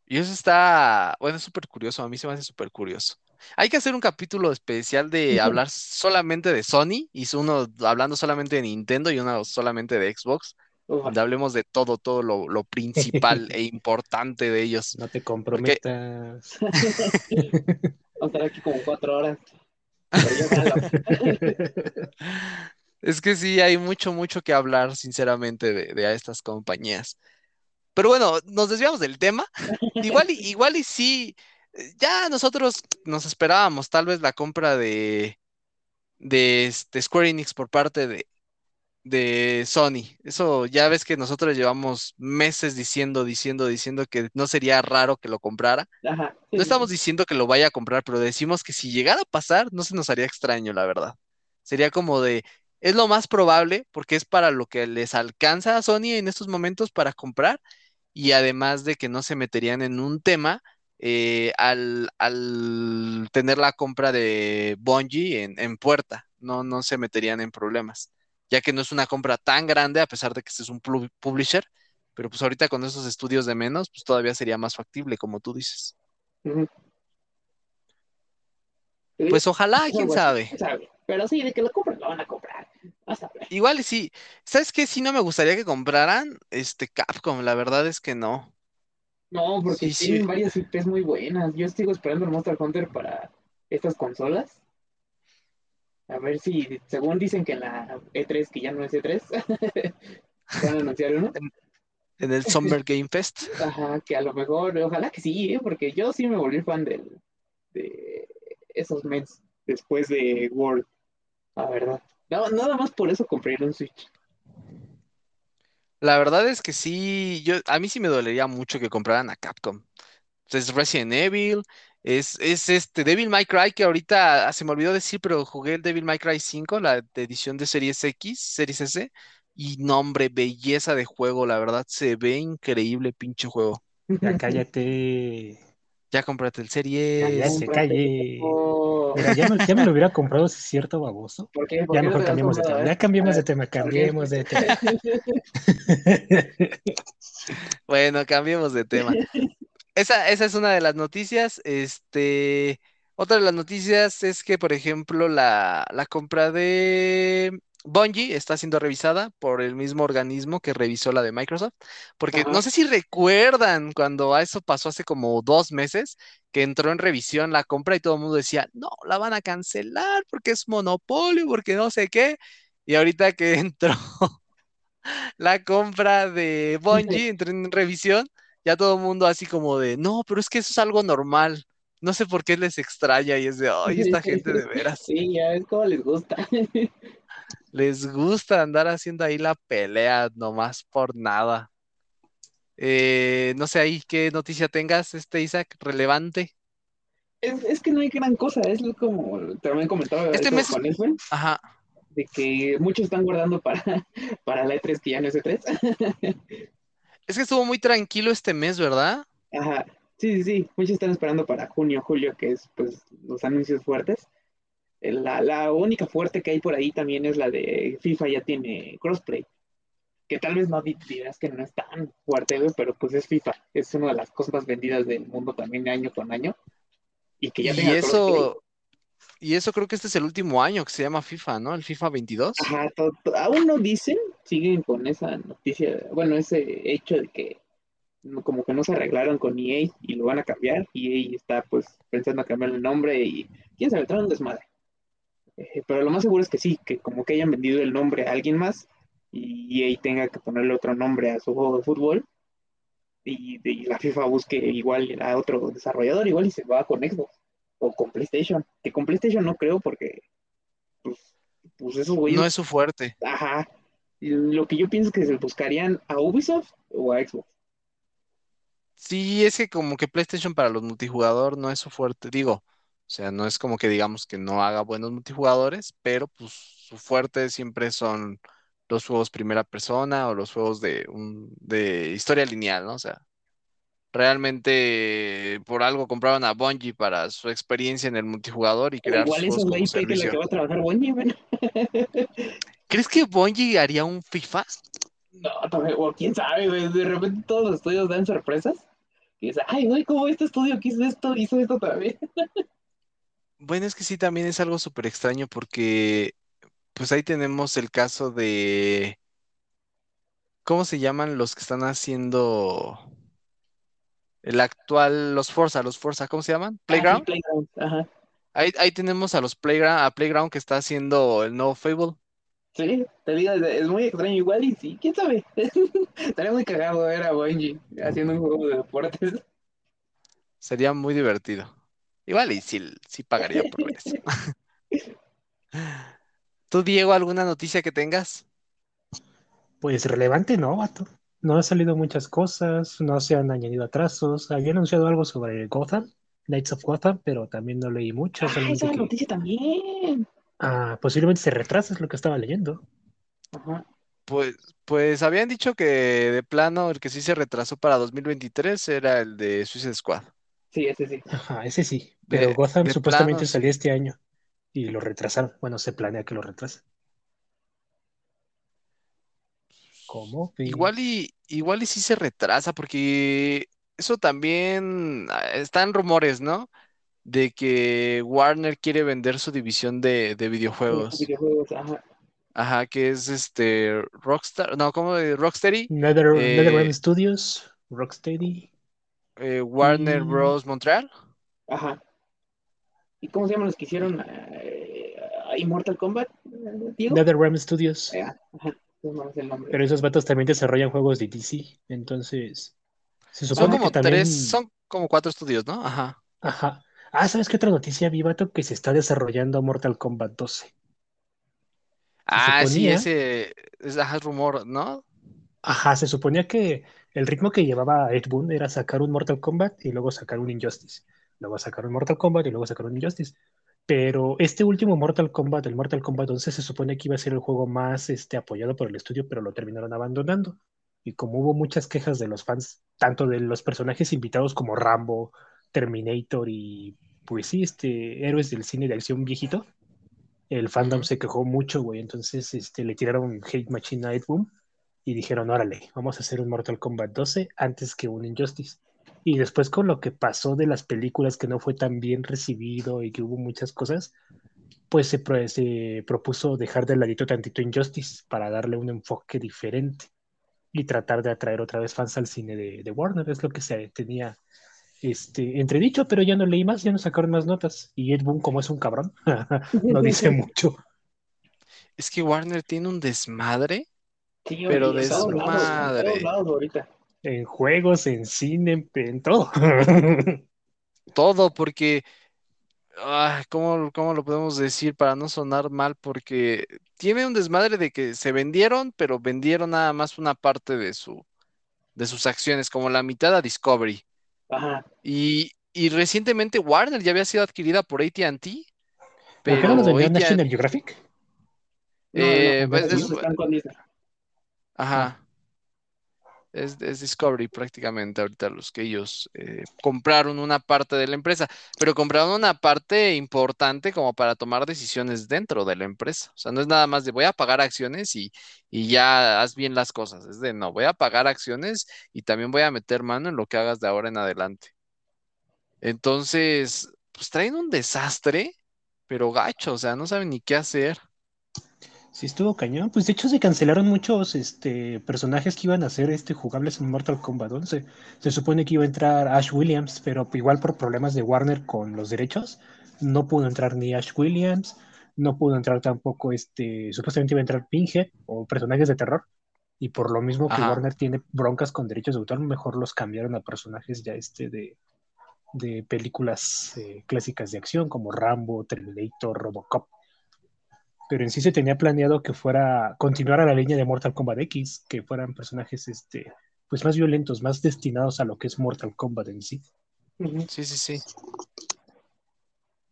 Y eso está, bueno, es súper curioso. A mí se me hace súper curioso. Hay que hacer un capítulo especial de hablar solamente de Sony y uno hablando solamente de Nintendo y uno solamente de Xbox, Ufa. donde hablemos de todo, todo lo, lo principal e importante de ellos. No te comprometas. Vamos a estar aquí como cuatro horas. Es que sí, hay mucho, mucho que hablar, sinceramente, de, de estas compañías. Pero bueno, nos desviamos del tema. Igual y, igual y sí, ya nosotros nos esperábamos tal vez la compra de, de, este Square Enix por parte de, de Sony. Eso ya ves que nosotros llevamos meses diciendo, diciendo, diciendo que no sería raro que lo comprara. Ajá. No estamos diciendo que lo vaya a comprar, pero decimos que si llegara a pasar, no se nos haría extraño, la verdad. Sería como de, es lo más probable porque es para lo que les alcanza a Sony en estos momentos para comprar y además de que no se meterían en un tema eh, al, al tener la compra de Bungie en, en puerta, no, no se meterían en problemas, ya que no es una compra tan grande a pesar de que este es un publisher, pero pues ahorita con esos estudios de menos, pues todavía sería más factible, como tú dices. Sí, Pues ojalá, algo quién sabe. quién sabe. Pero sí, de que lo compren, lo van a comprar. Vas a ver. Igual y sí. ¿Sabes qué? Sí, no me gustaría que compraran este Capcom. La verdad es que no. No, porque Sí, sí. tienen varias IPs muy buenas. Yo sigo esperando el Monster Hunter para estas consolas. A ver si, según dicen que en la E3, que ya no es E3, van a anunciar uno. En el Summer Game Fest. Ajá, que a lo mejor, ojalá que sí, ¿eh? porque yo sí me volví fan del, de esos mens después de World, la verdad. No, nada más por eso compré un Switch. La verdad es que sí, yo, a mí sí me dolería mucho que compraran a Capcom. Es Resident Evil, es, es este Devil May Cry, que ahorita ah, se me olvidó decir, pero jugué el Devil May Cry 5, la edición de Series X, Series S, y no, hombre, belleza de juego, la verdad, se ve increíble, pinche juego. Ya cállate. Ya cómprate el Series. ya se calle. Mira, ya me, ya me lo hubiera comprado, si es cierto, baboso. ¿Por qué? ¿Por Ya qué no mejor cambiemos de tema. Ya cambiemos de tema, cambiemos de tema. Bueno, cambiemos de tema. Esa, esa es una de las noticias. Este, otra de las noticias es que, por ejemplo, la, la compra de Bungie está siendo revisada por el mismo organismo que revisó la de Microsoft. Porque Ajá. no sé si recuerdan cuando eso pasó hace como dos meses, que entró en revisión la compra y todo el mundo decía, no, la van a cancelar porque es monopolio, porque no sé qué. Y ahorita que entró la compra de Bungie, entró en revisión, ya todo el mundo así como de, no, pero es que eso es algo normal. No sé por qué les extraña y es de, ay, esta gente de veras, Sí, ya es como les gusta. les gusta andar haciendo ahí la pelea nomás por nada. Eh, no sé ahí qué noticia tengas, este Isaac, relevante. Es, es que no hay gran cosa, es como también comentaba Este mes- con Elfen, Ajá, de que muchos están guardando para, para la E3 que ya no es E3. Es que estuvo muy tranquilo este mes, ¿verdad? Ajá, sí, sí, sí, muchos están esperando para junio, julio, que es pues los anuncios fuertes. La, la única fuerte que hay por ahí también es la de FIFA ya tiene crossplay. Que tal vez no dirás que no es tan fuerte, pero pues es FIFA. Es una de las cosas más vendidas del mundo también año con año. Y que ya Y tenga crossplay. Y eso creo que este es el último año que se llama FIFA, ¿no? El FIFA 22. Ajá, aún no dicen, siguen con esa noticia, bueno, ese hecho de que como que no se arreglaron con EA y lo van a cambiar. EA está pues pensando cambiar el nombre y quién sabe, trae un desmadre. Eh, pero lo más seguro es que sí, que como que hayan vendido el nombre a alguien más y EA tenga que ponerle otro nombre a su juego de fútbol y, y la FIFA busque igual a otro desarrollador, igual y se va con Xbox o con PlayStation, que con PlayStation no creo porque pues, pues esos güeyes No es su fuerte. Ajá. Lo que yo pienso es que se buscarían a Ubisoft o a Xbox. Sí, es que como que PlayStation para los multijugador no es su fuerte, digo, o sea, no es como que digamos que no haga buenos multijugadores, pero pues su fuerte siempre son los juegos primera persona o los juegos de un de historia lineal, ¿no? O sea, realmente por algo compraron a Bungie para su experiencia en el multijugador y crear igual es como IP de la que va a trabajar Bungie, bueno. ¿Crees que Bungie haría un FIFA? No, o quién sabe, güey. De repente todos los estudios dan sorpresas. Y dices, ay, güey, ¿cómo este estudio que hizo esto? Hizo esto también. Bueno, es que sí, también es algo súper extraño porque pues ahí tenemos el caso de ¿Cómo se llaman los que están haciendo el actual, los Forza, los Forza, ¿cómo se llaman? Ah, sí, Playground. Ajá. Ahí, ahí tenemos a los Playground, a Playground que está haciendo el nuevo Fable. Sí, te digo, es, muy extraño igual y sí, quién sabe. Estaría muy cagado ver a Bungie haciendo un juego de deportes. Sería muy divertido. Igual y sí, sí pagaría por eso. ¿Tú, Diego, alguna noticia que tengas? Pues relevante no, vato. No han salido muchas cosas, no se han añadido atrasos. Había anunciado algo sobre Gotham, Knights of Gotham, pero también no leí mucho, Ah, esa que noticia también. ah, posiblemente se retrasa, es lo que estaba leyendo. Ajá. Pues, pues habían dicho que de plano el que sí se retrasó para 2023 era el de Suicide Squad. Sí, ese sí. Ajá, ese sí, pero De, Gotham de supuestamente plano, salía sí. este año y lo retrasaron. Bueno, se planea que lo retrasen. Igual y, igual y sí se retrasa, porque eso también ah, están rumores, ¿no? De que Warner quiere vender su división de, de De videojuegos. videojuegos, ajá. Ajá, que es este Rockstar, no, ¿cómo? de Rocksteady, Nether, NetherRealm eh, Studios, Rocksteady eh, Warner y Bros. Montreal. Ajá. ¿Y cómo se llaman los que hicieron eh, Immortal Kombat, eh, Diego? NetherRealm Studios. Eh, ajá, no es el nombre. Pero esos vatos también desarrollan juegos de DC. Entonces, se Son supone que como tres, también. son como cuatro estudios, ¿no? Ajá. Ajá. Ah, ¿sabes qué otra noticia vi, vato? Que se está desarrollando Mortal Kombat 12. Se Ah, sí, ese es ajá, es rumor, ¿no? ajá, se suponía que el ritmo que llevaba Ed Boon era sacar un Mortal Kombat y luego sacar un Injustice. Luego sacar un Mortal Kombat y luego sacar un Injustice. Pero este último Mortal Kombat, el Mortal Kombat 11, se supone que iba a ser el juego más este, apoyado por el estudio, pero lo terminaron abandonando. Y como hubo muchas quejas de los fans, tanto de los personajes invitados como Rambo, Terminator y, pues sí, este, héroes del cine de acción viejito, el fandom se quejó mucho, güey. Entonces este, le tiraron hate machine Ed Boon y dijeron, órale, vamos a hacer un Mortal Kombat 12 antes que un Injustice. Y después con lo que pasó de las películas que no fue tan bien recibido y que hubo muchas cosas, pues se, pro- se propuso dejar de ladito tantito Injustice para darle un enfoque diferente y tratar de atraer otra vez fans al cine de, de Warner. Es lo que se tenía este, entredicho, pero ya no leí más, ya no sacaron más notas. Y Ed Boon, como es un cabrón, no dice mucho. Es que Warner tiene un desmadre, Sí, pero desmadre. lados ahorita. En juegos, en cine, en, todo. Todo, porque, ah, ¿cómo, cómo lo podemos decir para no sonar mal? Porque tiene un desmadre de que se vendieron, pero vendieron nada más una parte de su, de sus acciones, como la mitad a Discovery. Ajá. Y, y recientemente Warner ya había sido adquirida por AT&T, ¿Por qué no los vendió National Geographic? No, no, eh, no, pues, ¿Verdad? es- ellos están con Disney. ajá. Es, es Discovery prácticamente ahorita los que ellos eh, compraron una parte de la empresa, pero compraron una parte importante como para tomar decisiones dentro de la empresa. O sea, no es nada más de voy a pagar acciones y, y ya haz bien las cosas. Es de no, voy a pagar acciones y también voy a meter mano en lo que hagas de ahora en adelante. Entonces, pues traen un desastre, pero gacho, o sea, no saben ni qué hacer. Sí, estuvo cañón. Pues de hecho se cancelaron muchos este, personajes que iban a ser este, jugables en Mortal Kombat 11. Se supone que iba a entrar Ash Williams, pero igual por problemas de Warner con los derechos, no pudo entrar ni Ash Williams, no pudo entrar tampoco, este, supuestamente iba a entrar Pinhead o personajes de terror. Y por lo mismo que Ajá. Warner tiene broncas con derechos de autor, mejor los cambiaron a personajes ya este de, de películas eh, clásicas de acción como Rambo, Terminator, Robocop pero en sí se tenía planeado que fuera continuar a la línea de Mortal Kombat X, que fueran personajes este, pues más violentos, más destinados a lo que es Mortal Kombat en sí. Sí, sí, sí.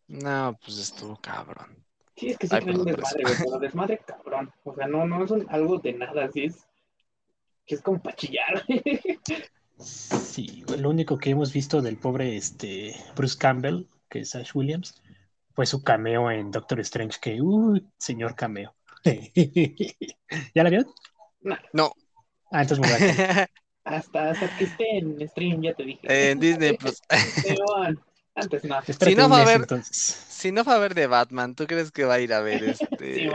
No, pues estuvo cabrón. Sí, es que sí Ay, traen un perdón desmadre, güey, pero desmadre cabrón. O sea, no, no son algo de nada, así es. Que es como para chillar. Sí, lo único que hemos visto del pobre este, Bruce Campbell, que es Ash Williams, fue su cameo en Doctor Strange, que, uy, señor cameo. ¿Ya la vieron? No. Ah, entonces me voy a callar. hasta, hasta que esté en stream, ya te dije. En Disney Plus. Antes no. Espérate no va a mes, haber- entonces. Si no va a ver de Batman, ¿tú crees que va a ir a ver este?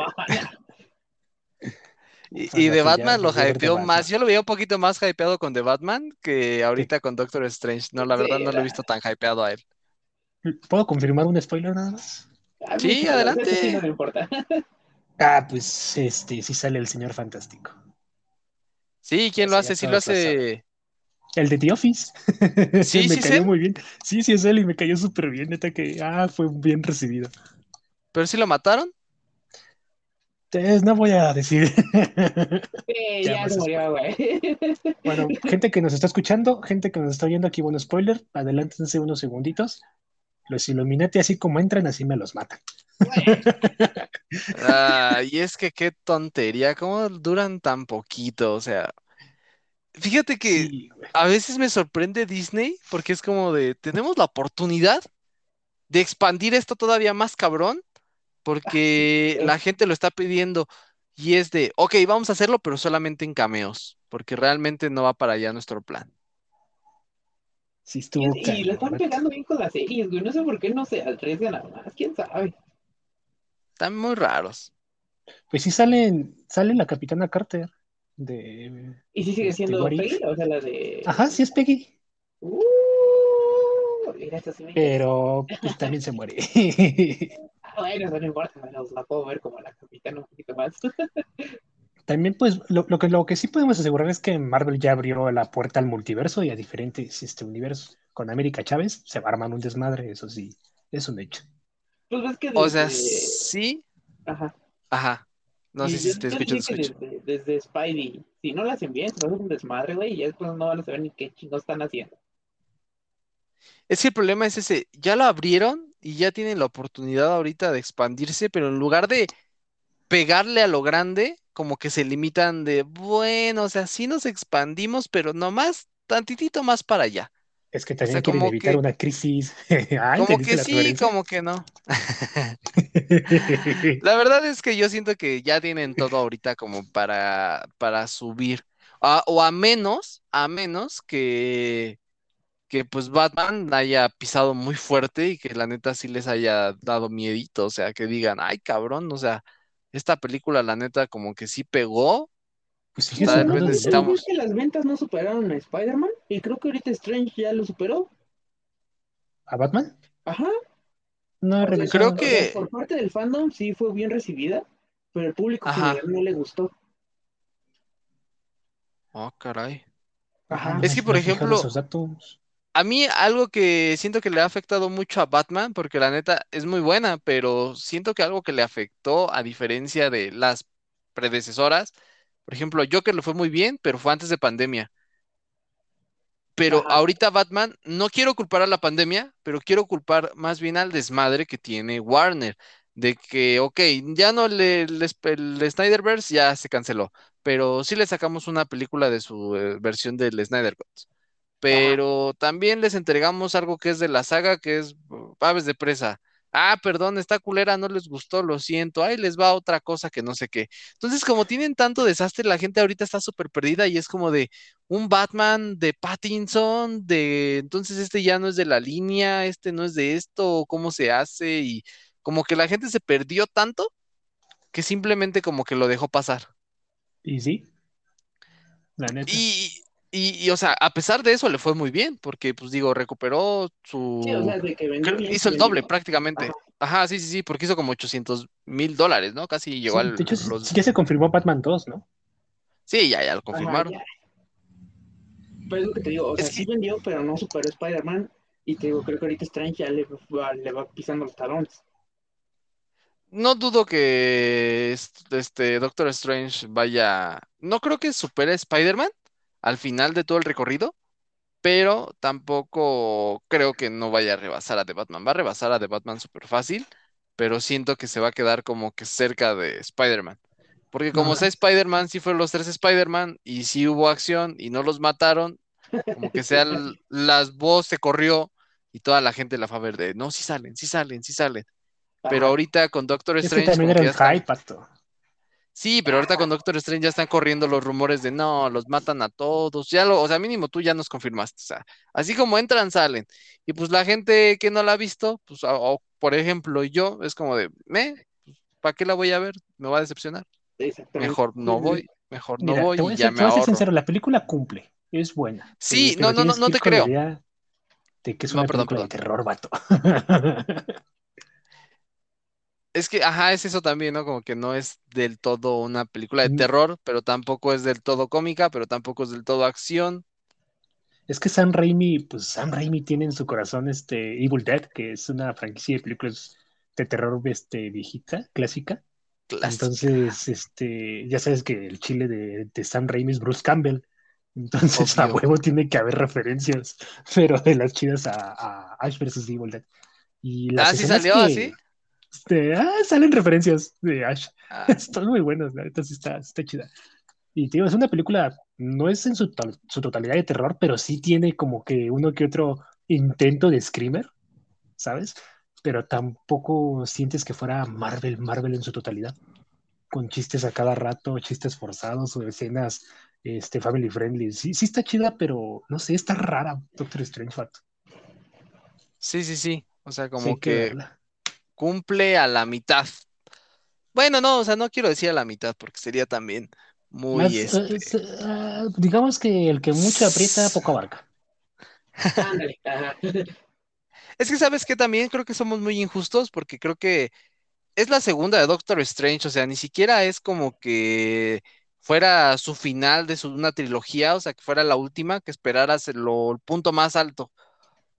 Y, de Batman lo hypeó más. Yo lo veía un poquito más hypeado con The Batman que ahorita con Doctor Strange. No, la Sí, verdad no lo he visto tan hypeado a él. ¿Puedo confirmar un spoiler nada más? A mí, Sí, adelante. sí no me importa. Ah, pues este, sí sale el señor fantástico. Sí, ¿quién lo hace? Sí lo hace. El de The Office. Sí, me sí es cayó él. muy bien. Sí, sí es él y me cayó súper bien, neta que ah, fue bien recibido. ¿Pero sí lo mataron? Entonces, no voy a decir. Sí, Ya, pues, murió, güey. bueno, gente que nos está escuchando, gente que nos está oyendo aquí, bueno, spoiler, adelántense unos segunditos. Los Illuminati, así como entran, así me los matan. Ah, y es que qué tontería, ¿cómo duran tan poquito? O sea, fíjate que Sí, a veces me sorprende Disney porque es como de, tenemos la oportunidad de expandir esto todavía más cabrón porque sí. la gente lo está pidiendo y es de, ok, vamos a hacerlo, pero solamente en cameos, porque realmente no va para allá nuestro plan. Sí estuvo Y, y le están pegando bien con las series, güey. No sé por qué no se arriesgan a más. ¿Quién sabe? Están muy raros. Pues sí salen, sale la Capitana Carter de... Y sí sigue Este, siendo. Peggy, o sea, la de. Ajá, sí es Peggy, Uh, mira, esta sí me pero pues también se muere. Ah, bueno, eso no importa, menos la puedo ver como la capitana un poquito más. También, pues, lo, lo que, lo que sí podemos asegurar es que Marvel ya abrió la puerta al multiverso y a diferentes este, universos. Con América Chávez se va a armar un desmadre, eso sí, es un hecho. Pues ves que O sea, sí, Ajá. ajá. No Y sé si te escucho, te. Desde, desde Spidey, si no la hacen bien, se va a hacer un desmadre, güey, y ya después no van a saber ni qué chingos están haciendo. Es que el problema es ese, ya lo abrieron y ya tienen la oportunidad ahorita de expandirse, pero en lugar de pegarle a lo grande, como que se limitan de, bueno, o sea, sí nos expandimos, pero nomás tantitito más para allá. Es que O también sea, quieren como evitar que- una crisis. Ah, Como ¿entendiste que sí, como que no. La verdad es que yo siento que ya tienen todo ahorita como para, para subir. A- o a menos, a menos que, que pues Batman haya pisado muy fuerte y que la neta sí les haya dado miedito. O sea, que digan, ay cabrón, o sea, esta película la neta como que sí pegó. Pues sí, Tal vez necesitamos- ¿Es que las ventas no superaron a Spider-Man? Y creo que ahorita Strange ya lo superó. ¿A Batman? Ajá. No O sea. Creo que- por parte del fandom sí fue bien recibida, pero el público Ajá. general no le gustó. Oh, caray. Ajá. Es que, por ejemplo. A mí algo que siento que le ha afectado mucho a Batman, porque la neta es muy buena, pero siento que algo que le afectó a diferencia de las predecesoras, por ejemplo, Joker le fue muy bien, pero fue antes de pandemia. Pero Ajá. ahorita Batman, no quiero culpar a la pandemia, pero quiero culpar más bien al desmadre que tiene Warner. de que, ok, ya no le, les- el Snyderverse ya se canceló, pero sí le sacamos una película de su eh, versión del Snyder Cut. Pero también les entregamos algo que es de la saga, que es uh, Aves de Presa. Ah, perdón, esta culera no les gustó, lo siento. Ahí les va otra cosa que no sé qué. Entonces, como tienen tanto desastre, la gente ahorita está súper perdida y es como de un Batman de Pattinson, de entonces este ya no es de la línea, este no es de esto, cómo se hace y como que la gente se perdió tanto que simplemente como que lo dejó pasar. Y sí, la neta. Y, y, y, o sea, a pesar de eso le fue muy bien, porque pues digo, recuperó su... Sí, o sea, de que vendió bien, hizo el vendió. doble prácticamente. Ajá. Ajá, sí, sí, sí, porque hizo como 800 mil dólares, ¿no? Casi llegó Sí, al... de hecho, los... sí ya se confirmó Batman 2, ¿no? Sí, ya, ya lo Ajá, confirmaron. ya. Pero es lo que te digo, o sea, Es que- sí vendió, pero no superó Spider-Man. Y te digo, creo que ahorita Strange ya le va, le va pisando los talones. No dudo que est- este Doctor Strange vaya... No creo que supere a Spider-Man al final de todo el recorrido, pero tampoco creo que no vaya a rebasar a The Batman. Va a rebasar a The Batman súper fácil, pero siento que se va a quedar como que cerca de Spider-Man. Porque como Ajá. sea Spider-Man, sí fueron los tres Spider-Man y sí hubo acción y no los mataron, como que sea las voz se corrió y toda la gente la fue a ver de, no, sí salen, sí salen, sí salen. Pero ahorita con Doctor Strange también era el hype, pato. Sí, pero ahorita con Doctor Strange ya están corriendo los rumores de no, los matan a todos. Ya lo, o sea, mínimo tú ya nos confirmaste. O sea, así como entran, salen. Y pues la gente que no la ha visto, pues, o, o, por ejemplo, yo, es como de, me, ¿para qué la voy a ver? Me va a decepcionar. Mejor no voy, mejor no voy te voy a y ya ser, me te voy a ser sincero, la película cumple, es buena. Sí, eh, no, no, no, no te creo. de que es No, una perdón, película perdón. de terror, vato. Es que, ajá, es eso también, ¿no? Como que no es del todo una película de terror, pero tampoco es del todo cómica, pero tampoco es del todo acción. Es que Sam Raimi, pues Sam Raimi tiene en su corazón este Evil Dead, que es una franquicia de películas de terror este, viejita, clásica. Clásica. Entonces, este, ya sabes que el chile de, de Sam Raimi es Bruce Campbell. Entonces, a huevo tiene que haber referencias, pero de las chidas a, a Ash vs. Evil Dead. Y las Ah, sí salió que, así. Este, ah, salen referencias de Ash. Ah, Están muy buenas, la neta sí está, está chida. Y te digo, es una película, no es en su, su totalidad de terror, pero sí tiene como que uno que otro intento de screamer, ¿sabes? Pero tampoco sientes que fuera Marvel, Marvel en su totalidad, con chistes a cada rato, chistes forzados o escenas este, family friendly. Sí, sí está chida, pero no sé, está rara Doctor Strange, vato. sí, sí, sí. O sea, Sí, como hay que que. Cumple a la mitad. Bueno, no, o sea, no quiero decir a la mitad porque sería también muy Más, este. eh, es, ah, digamos que el que mucho aprieta, poco abarca. Es que sabes que también creo que somos muy injustos porque creo que es la segunda de Doctor Strange, o sea, ni siquiera es como que fuera su final de su, una trilogía, o sea, que fuera la última, que esperaras el, el punto más alto.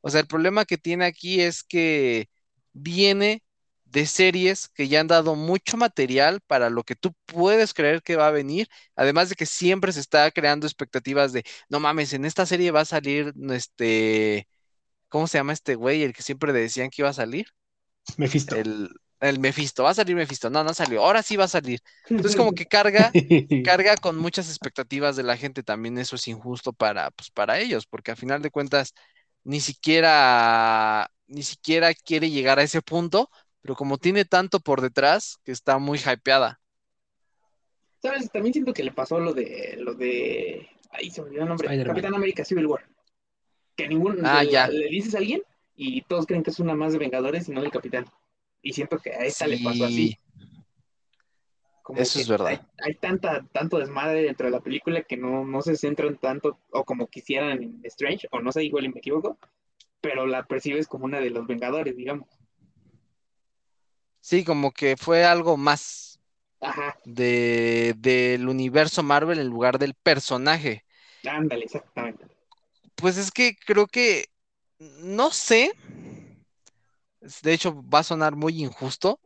O sea, el problema que tiene aquí es que viene de series que ya han dado mucho material para lo que tú puedes creer que va a venir, además de que siempre se está creando expectativas de, no mames, en esta serie va a salir este, ¿cómo se llama este güey? El que siempre decían que iba a salir. Mephisto. El, el Mephisto, va a salir Mephisto. No, no salió. Ahora sí va a salir. Entonces, como que carga, carga con muchas expectativas de la gente. También eso es injusto para, pues, para ellos, porque a final de cuentas, ni siquiera, ni siquiera quiere llegar a ese punto, pero como tiene tanto por detrás, que está muy hypeada. ¿Sabes? También siento que le pasó lo de lo de ahí se me olvidó el nombre. Spider-Man. Capitán América Civil War. Que ningún Ah, le, ya. le dices a alguien y todos creen que es una más de Vengadores y no del Capitán. Y siento que a esta le pasó así. Como Eso es verdad. Hay, hay tanta, tanto desmadre dentro de la película que no, no se centran tanto o como quisieran en Strange, o no sé, igual y me equivoco, pero la percibes como una de los Vengadores, digamos. Sí, como que fue algo más Ajá, de, del universo Marvel en lugar del personaje. ándale, exactamente. Pues es que creo que, no sé, de hecho va a sonar muy injusto,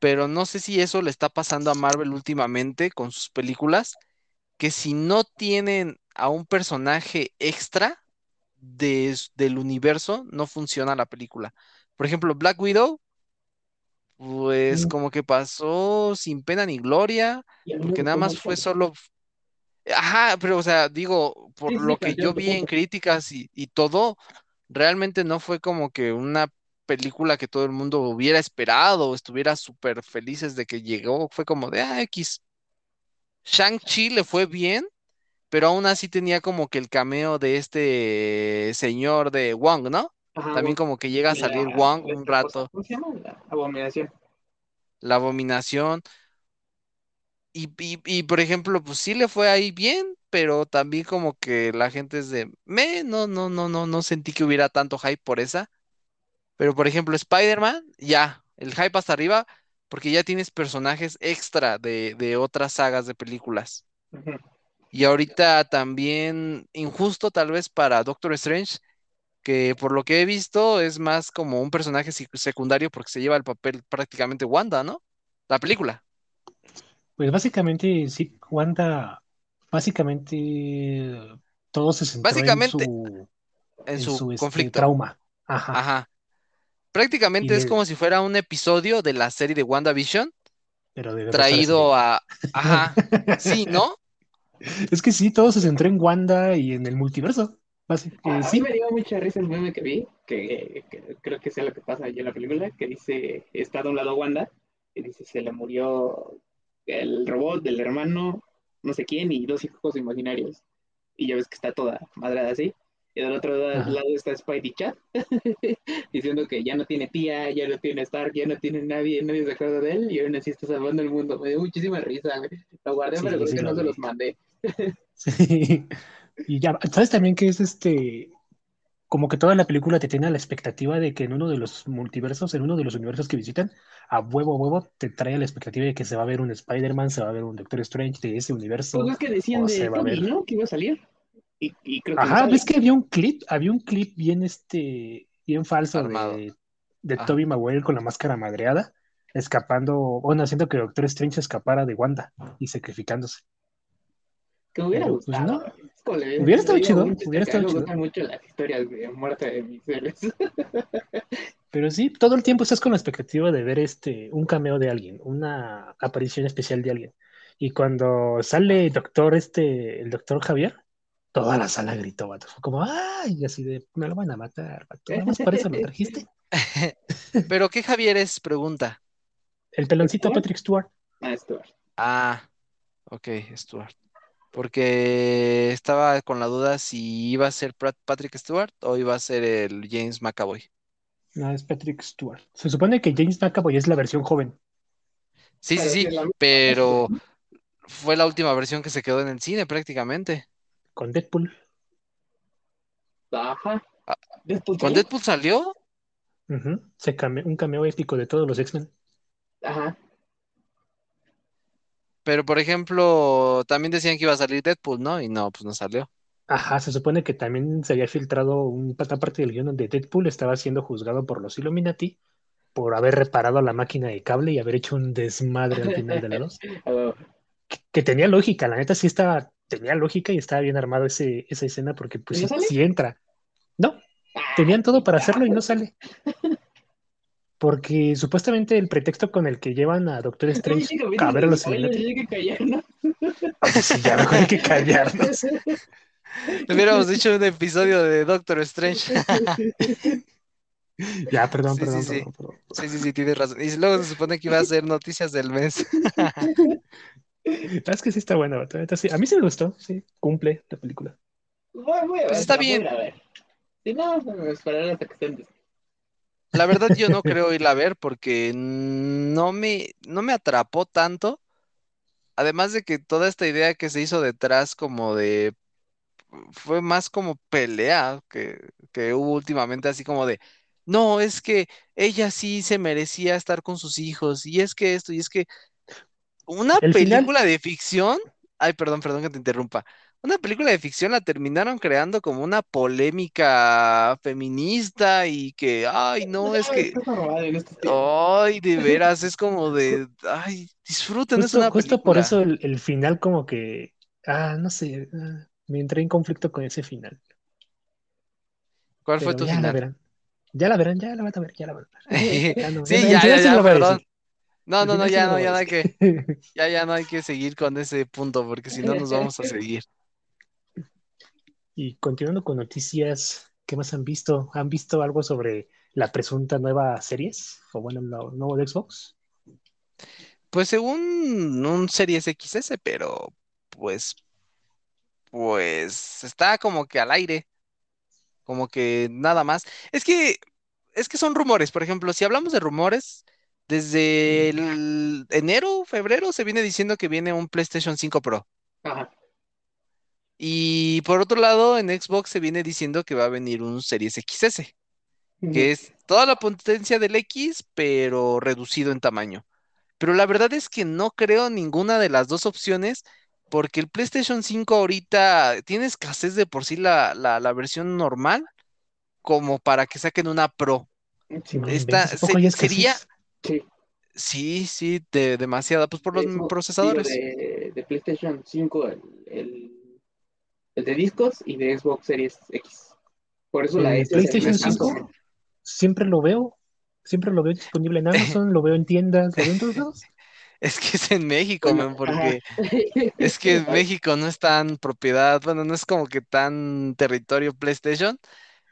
pero no sé si eso le está pasando a Marvel últimamente con sus películas, que si no tienen a un personaje extra de- del universo, no funciona la película. Por ejemplo, Black Widow pues como que pasó sin pena ni gloria, porque nada más fue solo... Ajá, pero o sea, digo, por Sí, sí, lo que yo vi en críticas y, y todo, realmente no fue como que una película que todo el mundo hubiera esperado o estuviera súper felices de que llegó, fue como de, ah, X. Shang-Chi le fue bien, pero aún así tenía como que el cameo de este señor de Wong, ¿no? Ajá, También como que llega a la, salir Wong la un esta cosa, rato, ¿cómo se llama? La abominación. la abominación. Y, y, y, por ejemplo, pues sí le fue ahí bien, pero también como que la gente es de, me, no, no, no, no, no sentí que hubiera tanto hype por esa. Pero por ejemplo, Spider-Man, ya, el hype hasta arriba, porque ya tienes personajes extra de, de otras sagas de películas. Y ahorita también, injusto tal vez para Doctor Strange, que por lo que he visto es más como un personaje sec- secundario porque se lleva el papel prácticamente Wanda, ¿no? La película. Pues básicamente, sí, Wanda, básicamente todo se centró en su, en en su su este, conflicto. trauma. Ajá. Ajá. Y Prácticamente es como si fuera un episodio de la serie de WandaVision pero de traído a... Ajá. Sí, ¿no? Es que sí, todo se centró en Wanda y en el multiverso. Así que sí, me dio mucha risa el meme que vi, que, que creo que sea lo que pasa ahí en la película, que dice, está de un lado Wanda, y dice, se le murió el robot del hermano, no sé quién, y dos hijos imaginarios. Y ya ves que está toda madrada así. Y del otro lado ajá. lado está Spidey Chat, diciendo que ya no tiene tía, ya no tiene Stark, ya no tiene nadie, nadie se acuerda de él, y aún así está salvando el mundo. Me dio muchísima risa, güey. Lo guardé, pero Sí, creo sí que no lo se los mandé. Y ya, ¿sabes también que es este? Como que toda la película te tiene la expectativa de que en uno de los multiversos, en uno de los universos que visitan, a huevo, a huevo, te trae la expectativa de que se va a ver un Spider-Man, se va a ver un Doctor Strange de ese Pues universo, es que decían de Toby. Que iba a salir. Y, y creo que Ajá. ¿ves que había un clip? Había un clip bien este, bien falso Armado. de, de Ah. Tobey Maguire con la máscara madreada, escapando, bueno, haciendo que Doctor Strange escapara de Wanda y sacrificándose. Que me hubiera Pero, pues, gustado. no. Hubiera estado chido, hubiera estado me chido. gustan mucho las historias de muerte de mis seres. Pero sí, todo el tiempo estás con la expectativa de ver este, un cameo de alguien, una aparición especial de alguien. Y cuando sale el doctor, este, el doctor Javier, toda la sala gritó, vato. Fue como, ¡ay! Y así de, me lo van a matar, vato. Nada más para eso lo trajiste. Pero ¿qué Javier es? Pregunta. El peloncito. Patrick Stewart. Ah, Stuart. Ah, ok, Stuart. Porque estaba con la duda si iba a ser Pat- Patrick Stewart o iba a ser el James McAvoy. No, es Patrick Stewart. Se supone que James McAvoy es la versión joven. Sí, sí, Pero sí, sí, la misma pero fue la última versión que se quedó en el cine prácticamente. con Deadpool. Ajá. Ah, Deadpool ¿Con. Deadpool salió? Ujú. Se came- un cameo épico de todos los X-Men. Ajá. Pero por ejemplo, también decían que iba a salir Deadpool, ¿no? Y no, pues no salió. Ajá, se supone que también se había filtrado un- una parte del guion donde Deadpool estaba siendo juzgado por los Illuminati por haber reparado la máquina de cable y haber hecho un desmadre al final de la 2. Ah, Que, que tenía lógica, la neta sí estaba, tenía lógica y estaba bien armado ese, esa escena porque pues ¿Y no sí, sí entra. No, tenían todo para hacerlo y no sale. Porque supuestamente el pretexto con el que llevan a Doctor Strange a ver a los Illuminati. hay que callarnos. Sí, ya mejor hay que callarnos. Hubiéramos dicho un episodio de Doctor Strange. Ya, perdón, Sí, sí, perdón, sí. perdón, perdón. Sí, sí, sí, tienes razón. Y luego se supone que iba a ser noticias del mes. Es que sí está buena. A mí sí me gustó, sí, cumple la película. Voy, voy a Pues está la voy a bien. a ver. Si no, me esperaré hasta que estén La verdad yo no creo irla a ver porque no me, no me atrapó tanto. Además de que toda esta idea que se hizo detrás como de... fue más como pelea que, que hubo últimamente, así como de... No, es que ella sí se merecía estar con sus hijos y es que esto y es que una El final, película de ficción... Ay, perdón, perdón que te interrumpa. Una película de ficción la terminaron creando como una polémica feminista y que, ay, no, es Ya, que... tiempos. Ay, de veras, es como de, ay, disfruten, es justo, una justo por eso el, el final como que, ah, no sé, ah, me entré en conflicto con ese final. ¿Cuál fue tu ya la final? verán. Ya la verán, ya la van a ver, ya la van a ver. Ya no, ya Sí, ya, ya, ya, lo voy a perdón. No, no, no, ya no, ya no hay que, ya, ya no hay que seguir con ese punto, porque si no nos vamos a seguir. Y continuando con noticias, ¿qué más han visto? ¿Han visto algo sobre la presunta nueva series? O bueno, lo nuevo de Xbox. Pues según un Series XS, pero pues, pues está como que al aire, como que nada más. Es que, es que son rumores, por ejemplo, si hablamos de rumores, desde el enero, febrero se viene diciendo que viene un PlayStation 5 Pro. Ajá. Y por otro lado, en Xbox se viene diciendo que va a venir un Series XS, que es toda la potencia del X, pero reducido en tamaño. Pero la verdad es que no creo ninguna de las dos opciones, porque el PlayStation 5 ahorita tiene escasez de por sí la, la, la versión normal, como para que saquen una Pro. Sí. Esta inventes, ¿a poco se- ya sería? Sí. sí, sí, de, demasiada, pues por los procesadores. de, de PlayStation 5, el, el, el de discos y de Xbox Series X. Por eso la ¿El S se me PlayStation escasó. 5? Siempre lo veo. Siempre lo veo disponible en Amazon, lo veo en tiendas, lo veo en todos lados. Es que es en México, man, porque ajá. es que en México no es tan propiedad, bueno, no es como que tan territorio PlayStation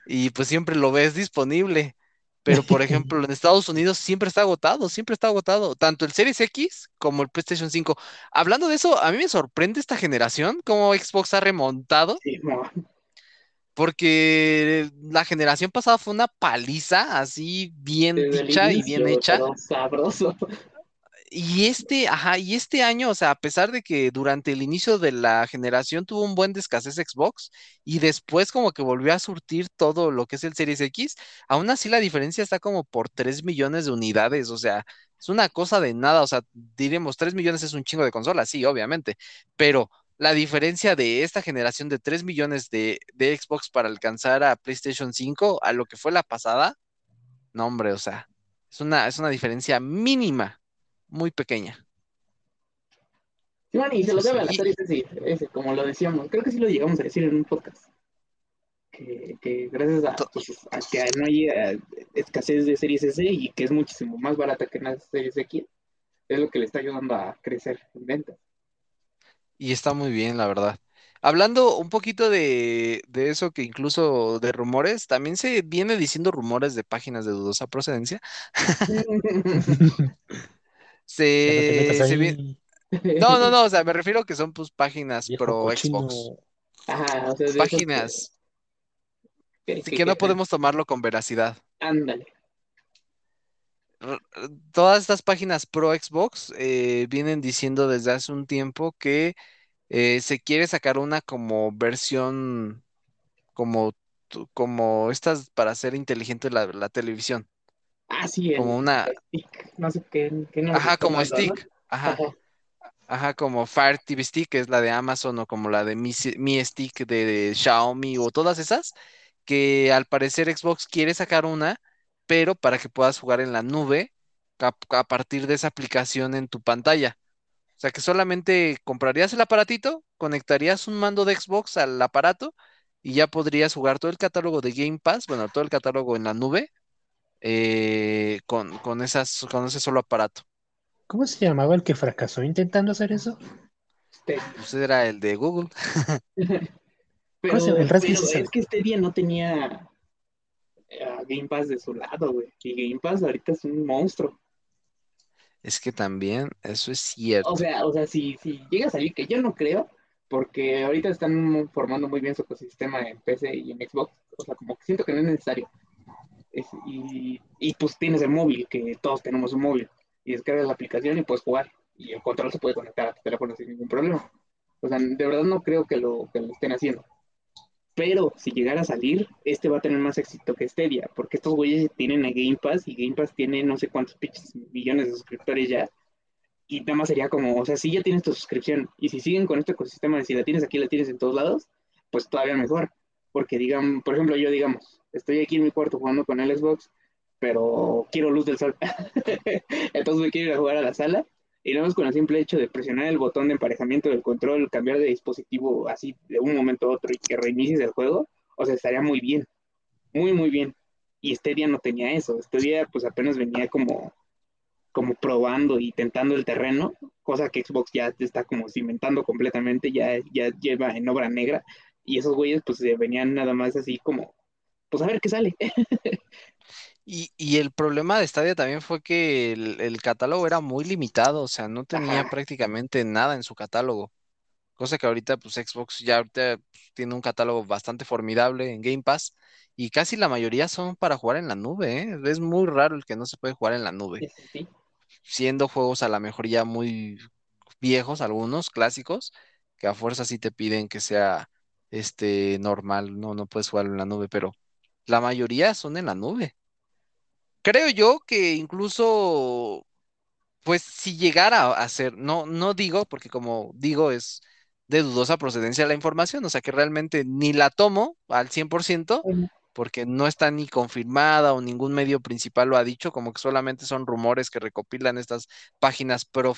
y pues siempre lo ves disponible. Pero por ejemplo, en Estados Unidos siempre está agotado, siempre está agotado, tanto el Series X como el PlayStation 5. Hablando de eso, a mí me sorprende esta generación, cómo Xbox ha remontado, Sí, no. porque la generación pasada fue una paliza así bien Desde dicha y bien hecha. sabroso. Y este, ajá, y este año, o sea, a pesar de que durante el inicio de la generación tuvo un buen de escasez Xbox y después como que volvió a surtir todo lo que es el Series X, aún así la diferencia está como por 3 millones de unidades, o sea, es una cosa de nada, o sea, diremos 3 millones es un chingo de consolas, sí, obviamente, pero la diferencia de esta generación de 3 millones de, de Xbox para alcanzar a PlayStation 5 a lo que fue la pasada, no, hombre, o sea, es una, es una diferencia mínima muy pequeña. Sí, man, y se lo debe a la serie ese, ese, como lo decíamos. Creo que sí lo llegamos a decir en un podcast. Que, que gracias a, pues, a que no hay eh, escasez de series S y que es muchísimo más barata que las series X, es lo que le está ayudando a crecer en ventas. Y está muy bien, la verdad. Hablando un poquito de, de eso que incluso de rumores, también se viene diciendo rumores de páginas de dudosa procedencia. Se, se vi- No, no, no, o sea, me refiero que son pues páginas viejo pro cochino. Xbox. Ajá, o sea, Páginas que, así que- que no podemos tomarlo con veracidad. Ándale. Todas estas páginas pro Xbox eh, vienen diciendo desde hace un tiempo que eh, se quiere sacar una como versión, como, como estas para hacer inteligente la, la televisión, Ah, sí, el, como una, el stick, no sé qué, ajá, como stick, ajá, Ajá. ajá, como Fire TV Stick, que es la de Amazon, o como la de Mi, Mi Stick de, de Xiaomi, o todas esas, que al parecer Xbox quiere sacar una, pero para que puedas jugar en la nube a, a partir de esa aplicación en tu pantalla. O sea que solamente comprarías el aparatito, conectarías un mando de Xbox al aparato y ya podrías jugar todo el catálogo de Game Pass, bueno, todo el catálogo en la nube, eh, con, con esas, con ese solo aparato. ¿Cómo se llamaba el que fracasó intentando hacer eso? Este, Pues era el de Google. pero. El pero es que este día no tenía eh, Game Pass de su lado, güey. Y Game Pass ahorita es un monstruo. Es que también, eso es O cierto. sea, o sea, si, si llega a salir, que yo no creo, porque ahorita están formando muy bien su ecosistema en PC y en Xbox. O sea, como que siento que no es necesario. Es- y, y pues tienes el móvil, que todos tenemos un móvil. Y descargas la aplicación y puedes jugar. Y el control se puede conectar a tu teléfono sin ningún problema. O sea, de verdad no creo que lo, que lo estén haciendo. Pero si llegara a salir, este va a tener más éxito que Stadia, porque estos güeyes tienen a Game Pass y Game Pass tiene no sé cuántos millones de suscriptores ya. Y nada más sería como, o sea, si ya tienes tu suscripción y si siguen con este ecosistema de si la tienes aquí, la tienes en todos lados, pues todavía mejor. Porque digan, por ejemplo, yo digamos, estoy aquí en mi cuarto jugando con el Xbox, pero quiero luz del sol. Entonces me quiero ir a jugar a la sala y nada más con el simple hecho de presionar el botón de emparejamiento del control, cambiar de dispositivo así de un momento a otro y que reinicies el juego, o sea, estaría muy bien, muy, muy bien. Y este día no tenía eso, este día pues apenas venía como, como probando y tentando el terreno, cosa que Xbox ya está como cimentando completamente, ya, ya lleva en obra negra, y esos güeyes pues venían nada más así como, pues a ver qué sale. Y, y el problema de Stadia también fue que el, el catálogo era muy limitado, o sea, no tenía Ajá. prácticamente nada en su catálogo. Cosa que ahorita, pues Xbox ya ahorita pues, tiene un catálogo bastante formidable en Game Pass y casi la mayoría son para jugar en la nube, ¿eh? Es muy raro el que no se puede jugar en la nube, Sí, sí, sí. siendo juegos a lo mejor ya muy viejos, algunos clásicos, que a fuerza sí te piden que sea este normal, no, no puedes jugar en la nube, pero la mayoría son en la nube. Creo yo que incluso pues si llegara a ser, no, no digo, porque como digo, es de dudosa procedencia la información, o sea que realmente ni la tomo al 100%, Ujú. porque no está ni confirmada o ningún medio principal lo ha dicho, como que solamente son rumores que recopilan estas páginas pro,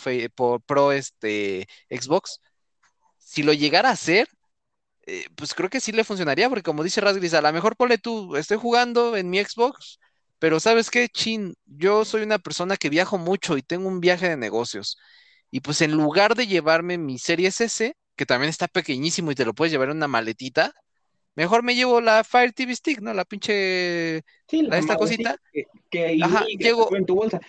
pro este, Xbox. Si lo llegara a hacer, eh, pues creo que sí le funcionaría, porque como dice Razgris, a lo mejor ponle tú, estoy jugando en mi Xbox, pero ¿sabes qué, Chin? Yo soy una persona que viajo mucho y tengo un viaje de negocios. Y pues en lugar de llevarme mi Series S, que también está pequeñísimo y te lo puedes llevar en una maletita, mejor me llevo la Fire TV Stick, ¿no? La pinche, Sí, la la esta cosita. que, Ajá, llego, en tu bolsa.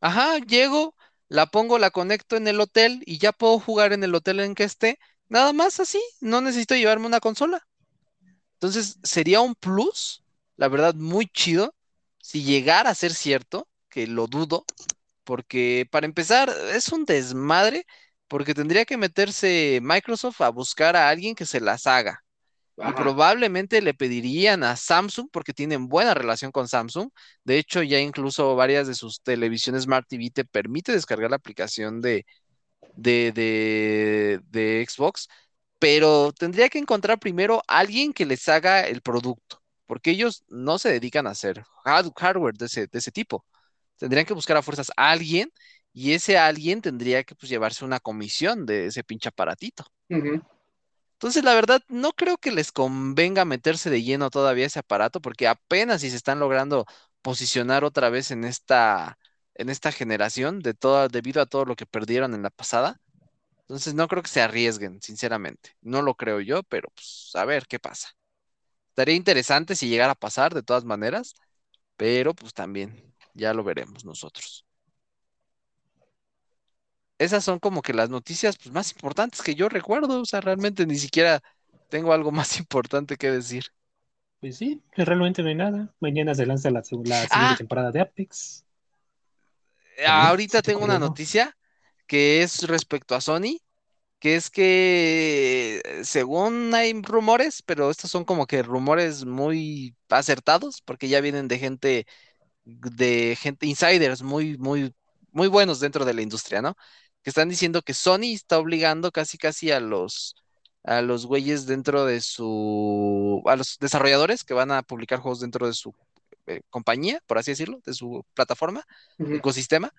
ajá, llego, la pongo, la conecto en el hotel y ya puedo jugar en el hotel en que esté. Nada más así, no necesito llevarme una consola. Entonces, sería un plus, la verdad, muy chido, si llegara a ser cierto, que lo dudo, porque para empezar, es un desmadre, porque tendría que meterse Microsoft a buscar a alguien que se las haga. Y probablemente le pedirían a Samsung, porque tienen buena relación con Samsung. De hecho, ya incluso varias de sus televisiones Smart TV te permite descargar la aplicación de, de, de, de Xbox, pero tendría que encontrar primero alguien que les haga el producto, porque ellos no se dedican a hacer hard- hardware de ese, de ese tipo. Tendrían que buscar a fuerzas a alguien y ese alguien tendría que pues, llevarse una comisión de ese pinche aparatito. Entonces, la verdad, no creo que les convenga meterse de lleno todavía ese aparato, porque apenas si se están logrando posicionar otra vez en esta, en esta generación de toda, debido a todo lo que perdieron en la pasada. Entonces no creo que se arriesguen, sinceramente. No lo creo yo, pero pues a ver qué pasa. Estaría interesante si llegara a pasar de todas maneras, pero pues también ya lo veremos nosotros. Esas son como que las noticias pues, más importantes que yo recuerdo. O sea, realmente ni siquiera tengo algo más importante que decir. Pues sí, realmente no hay nada. Mañana se lanza la, seg- la siguiente Ah, temporada de Apex. Ahorita te tengo una noticia que es respecto a Sony, que es que según hay rumores, pero estos son como que rumores muy acertados, porque ya vienen de gente de gente, insiders muy, muy, muy buenos dentro de la industria, ¿no? Que están diciendo que Sony está obligando casi, casi a los, a los güeyes dentro de su, a los desarrolladores que van a publicar juegos dentro de su eh, compañía, por así decirlo, de su plataforma, ecosistema,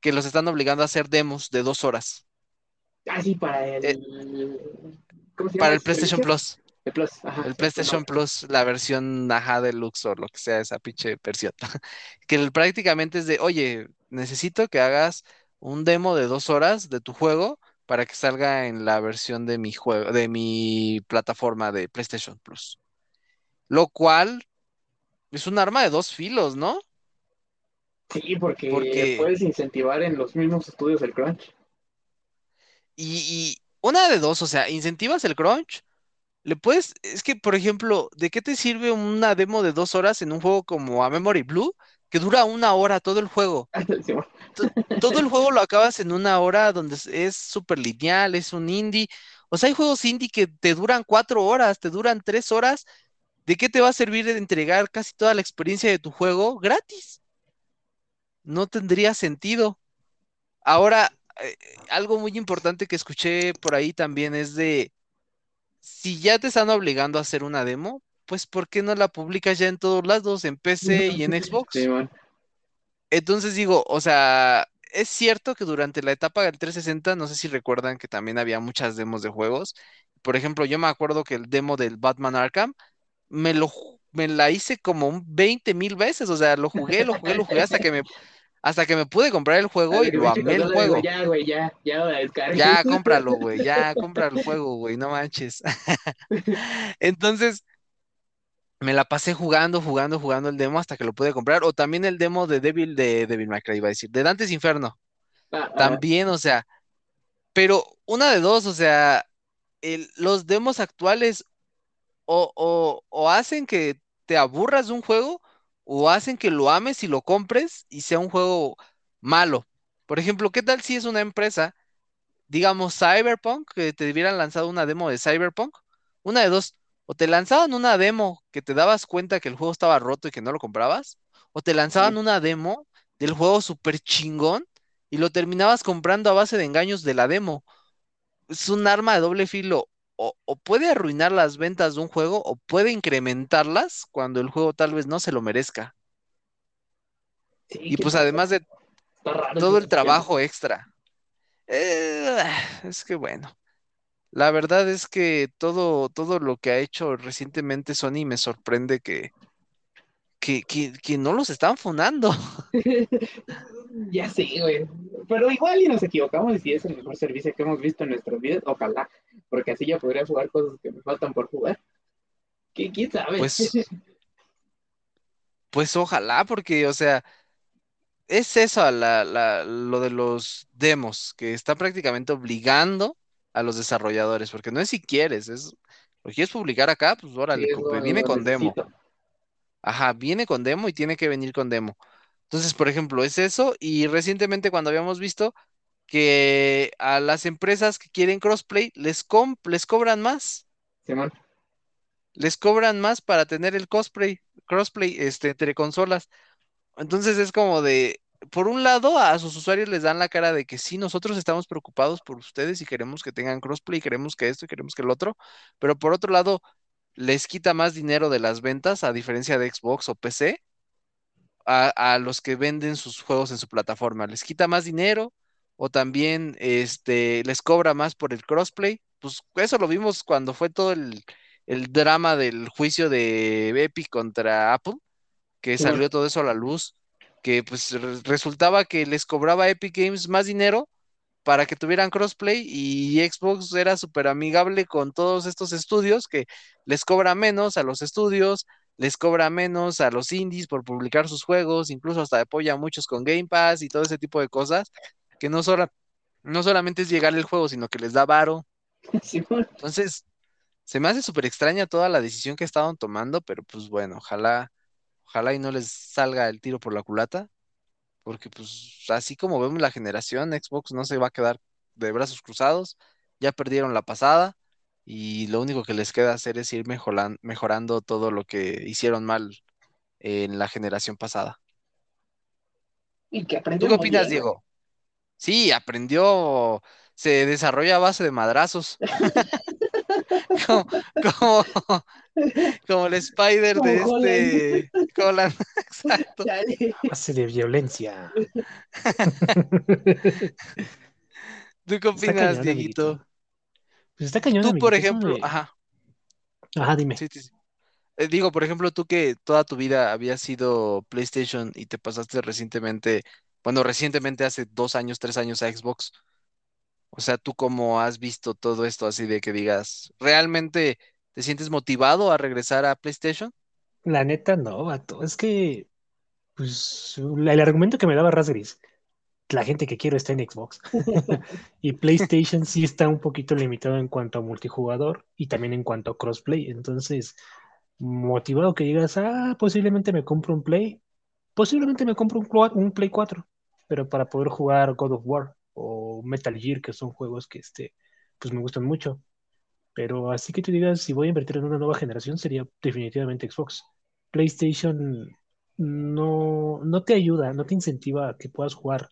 que los están obligando a hacer demos de dos horas Ah, sí, para eh, el. ¿Cómo se llama para el PlayStation? Plus. El Plus. Ajá, El el Plus PlayStation. Plus, la versión ajá deluxe o lo que sea esa pinche versión. Que el- prácticamente es de, oye, necesito que hagas un demo de dos horas de tu juego para que salga en la versión de mi juego, de mi plataforma de PlayStation Plus. Lo cual es un arma de dos filos, ¿no? Sí, porque Porque, puedes incentivar en los mismos estudios el crunch. y, y una de dos, o sea, incentivas el crunch. Le puedes, es que, por ejemplo, ¿de qué te sirve una demo de dos horas en un juego como A Memory Blue que dura una hora todo el juego? Sí, bueno. to- todo el juego lo acabas en una hora donde es súper lineal, es un indie. O sea, hay juegos indie que te duran cuatro horas, te duran tres horas. ¿De qué te va a servir de entregar casi toda la experiencia de tu juego gratis? No tendría sentido. Ahora, eh, algo muy importante que escuché por ahí también es de, si ya te están obligando a hacer una demo, pues ¿por qué no la publicas ya en todos lados, en PC y en Xbox? Entonces digo, o sea, es cierto que durante la etapa del 360, no sé si recuerdan que también había muchas demos de juegos. Por ejemplo, yo me acuerdo que el demo del Batman Arkham me lo me la hice como un 20 mil veces, o sea, lo jugué, lo jugué, lo jugué hasta que me hasta que me pude comprar el juego y lo amé el juego. Ya, güey, ya, ya descargué. Ya, cómpralo, güey, ya, compra el juego, güey, no manches. Entonces, me la pasé jugando, jugando, jugando el demo hasta que lo pude comprar. O también el demo de Devil, de Devil May Cry, iba a decir, de Dantes Inferno. Ah, También, o sea, pero una de dos, o sea, el- los demos actuales o, o- o hacen que te aburras de un juego o hacen que lo ames y lo compres y sea un juego malo. Por ejemplo, ¿qué tal si es una empresa, digamos Cyberpunk, que te hubieran lanzado una demo de Cyberpunk? Una de dos, o te lanzaban una demo que te dabas cuenta que el juego estaba roto y que no lo comprabas, o te lanzaban Sí. una demo del juego súper chingón y lo terminabas comprando a base de engaños de la demo. Es un arma de doble filo. O, o puede arruinar las ventas de un juego o puede incrementarlas cuando el juego tal vez no se lo merezca. sí, Y pues además de todo el trabajo extra. Eh, es que bueno, la verdad es que todo, todo lo que ha hecho recientemente Sony me sorprende que, que, que, que no los están funando. Ya sé, güey. Pero igual y nos equivocamos y si es el mejor servicio que hemos visto en nuestras vidas, ojalá. Porque así ya podría jugar cosas que me faltan por jugar. ¿Qui- ¿Quién sabe? Pues, pues ojalá, porque, o sea, es eso la, la- lo de los demos, que está prácticamente obligando a los desarrolladores, porque no es si quieres, es, lo quieres publicar acá, pues Sí, órale, compa, lo- viene con demo. Ajá, viene con demo y tiene que venir con demo. Entonces, por ejemplo, es eso, y recientemente cuando habíamos visto que a las empresas que quieren crossplay les, les cobran más, les cobran más para tener el cosplay, crossplay este, entre consolas. Entonces es como de, por un lado, a sus usuarios les dan la cara de que sí, nosotros estamos preocupados por ustedes y queremos que tengan crossplay, queremos que esto y queremos que el otro, pero por otro lado, les quita más dinero de las ventas, a diferencia de Xbox o PC, a, a los que venden sus juegos en su plataforma. Les quita más dinero o también este, les cobra más por el crossplay. Pues eso lo vimos cuando fue todo el, el drama del juicio de Epic contra Apple que salió todo eso a la luz, que pues re- resultaba que les cobraba Epic Games más dinero para que tuvieran crossplay y Xbox era súper amigable con todos estos estudios que les cobra menos a los estudios, les cobra menos a los indies por publicar sus juegos, incluso hasta apoya a muchos con Game Pass y todo ese tipo de cosas, que no, sola- no solamente es llegar el juego, sino que les da varo. Entonces, se me hace súper extraña toda la decisión que estaban tomando, pero pues bueno, ojalá, ojalá y no les salga el tiro por la culata, porque pues así como vemos la generación, Xbox no se va a quedar de brazos cruzados, ya perdieron la pasada y lo único que les queda hacer es ir mejoran- mejorando todo lo que hicieron mal en la generación pasada. Y que ¿Tú aprendió qué muy opinas, bien, güey. Diego? Sí, aprendió, se desarrolla a base de madrazos, como, como, como el Spider de Holland. este Holland, exacto. Hace de violencia. ¿Tú qué opinas, cañón, Dieguito? Pues está cañón, Tú, por amiguito, ejemplo, de- ajá, Ajá, dime. sí, sí, sí. Eh, digo, por ejemplo, tú que toda tu vida habías sido PlayStation y te pasaste recientemente, bueno, recientemente hace dos años, tres años a Xbox. O sea, ¿tú cómo has visto todo esto así de que digas, ¿realmente te sientes motivado a regresar a PlayStation? La neta, no, vato. Es que, pues, el argumento que me daba Rasgris, la gente que quiero está en Xbox. Y PlayStation sí está un poquito limitado en cuanto a multijugador y también en cuanto a crossplay. Entonces, motivado que digas, ah, posiblemente me compro un Play, posiblemente me compro un, un Play 4, pero para poder jugar God of War o Metal Gear, que son juegos que este, pues me gustan mucho. Pero así que tú digas, si voy a invertir en una nueva generación, sería definitivamente Xbox. PlayStation no, no te ayuda, no te incentiva a que puedas jugar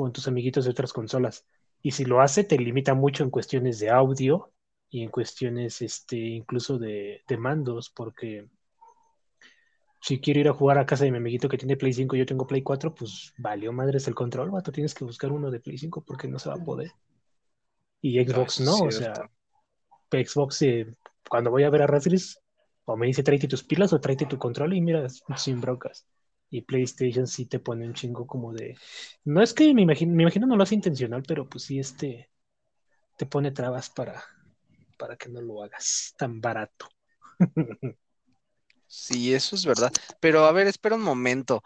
con tus amiguitos de otras consolas. Y si lo hace, te limita mucho en cuestiones de audio y en cuestiones este, incluso de, de mandos, porque si quiero ir a jugar a casa de mi amiguito que tiene Play 5 y yo tengo Play 4, pues valió madres el control, vato, tienes que buscar uno de Play 5 porque no se va a poder. Y Xbox no, o sea. Xbox, eh, cuando voy a ver a Razgris, o me dice tráete tus pilas o tráete tu control y mira, sin broncas. Y PlayStation sí te pone un chingo como de. No es que me imagino, me imagino no lo hace intencional, pero pues sí este te pone trabas para, para que no lo hagas tan barato. Sí, eso es verdad. Pero a ver, espera un momento.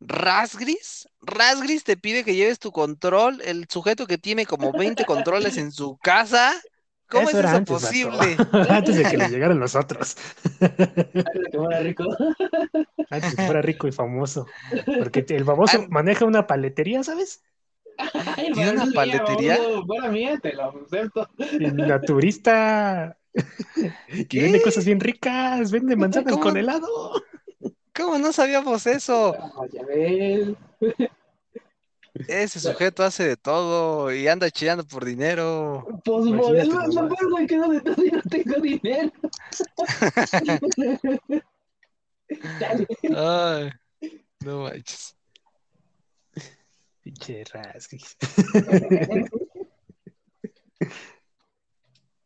Rasgris, Rasgris te pide que lleves tu control, el sujeto que tiene como 20 controles en su casa. ¿Cómo Eso es era eso antes, vato. posible? antes de que le llegaran los otros. Antes de que fuera rico. Antes de que fuera rico y famoso. Porque el famoso maneja una paletería, ¿sabes? Ay, ¿Tiene una mía, paletería? Fuera mía, te lo acepto. Y naturista. Y ¿Qué? vende cosas bien ricas. Vende manzanas ¿Cómo? con helado. ¿Cómo no sabíamos eso? Ah, ya ves. Ese sujeto hace de todo y anda chillando por dinero. Pues por Imagínate eso es lo peor, güey, que no de todo y no tengo dinero. Dale. Ay, no manches. Pinche rasguis.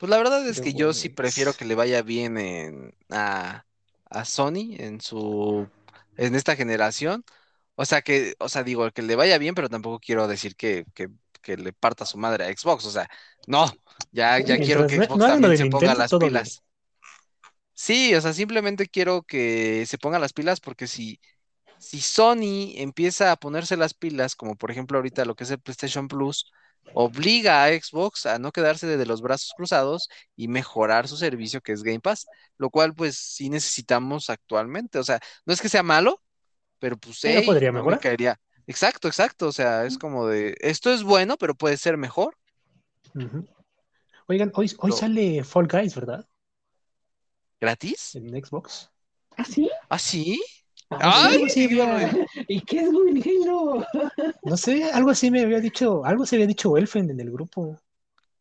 Pues la verdad es que yo sí prefiero que le vaya bien en, a, a Sony en su en esta generación. O sea que, o sea, digo, que le vaya bien, pero tampoco quiero decir que, que, que le parta su madre a Xbox. O sea, no, ya, ya quiero que Xbox no también se ponga las bien. pilas. Sí, o sea, simplemente quiero que se ponga las pilas porque si, si Sony empieza a ponerse las pilas, como por ejemplo ahorita lo que es el PlayStation Plus, obliga a Xbox a no quedarse de los brazos cruzados y mejorar su servicio que es Game Pass, lo cual pues sí necesitamos actualmente. O sea, no es que sea malo, pero pues Pero hey, podría no me mejorar. caería. Exacto, exacto. O sea, es como de, esto es bueno, pero puede ser mejor. Oigan, hoy, hoy sale Fall Guys, ¿verdad? ¿Gratis? En Xbox. ¿Ah, sí? ¿Ah, sí? Ah, ¿Y qué es Halo? No sé, algo así me había dicho, algo se había dicho Elfen en el grupo.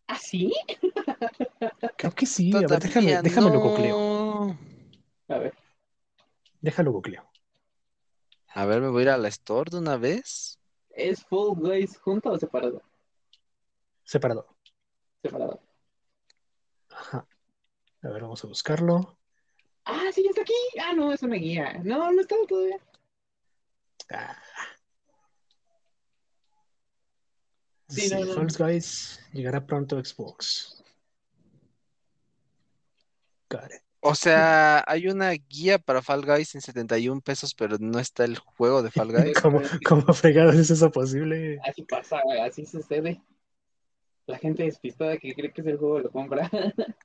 ¿Ah, sí? Creo que sí. A ver, déjame, déjame lo googleo. A ver. Déjalo googleo. A ver, me voy a ir a la store de una vez. ¿Es Fall Guys junto o separado? Separado. Separado. Ajá. A ver, vamos a buscarlo. Ah, sí, está aquí. Ah, no, es una guía. No, no estaba todavía. Ah. Sí, Sí, no, no. Fall Guys llegará pronto a Xbox. Got it. O sea, hay una guía para Fall Guys en 71 pesos, pero no está el juego de Fall Guys. ¿Cómo, cómo fregados es eso posible? Así pasa, así sucede. La gente despistada que cree que es el juego lo compra.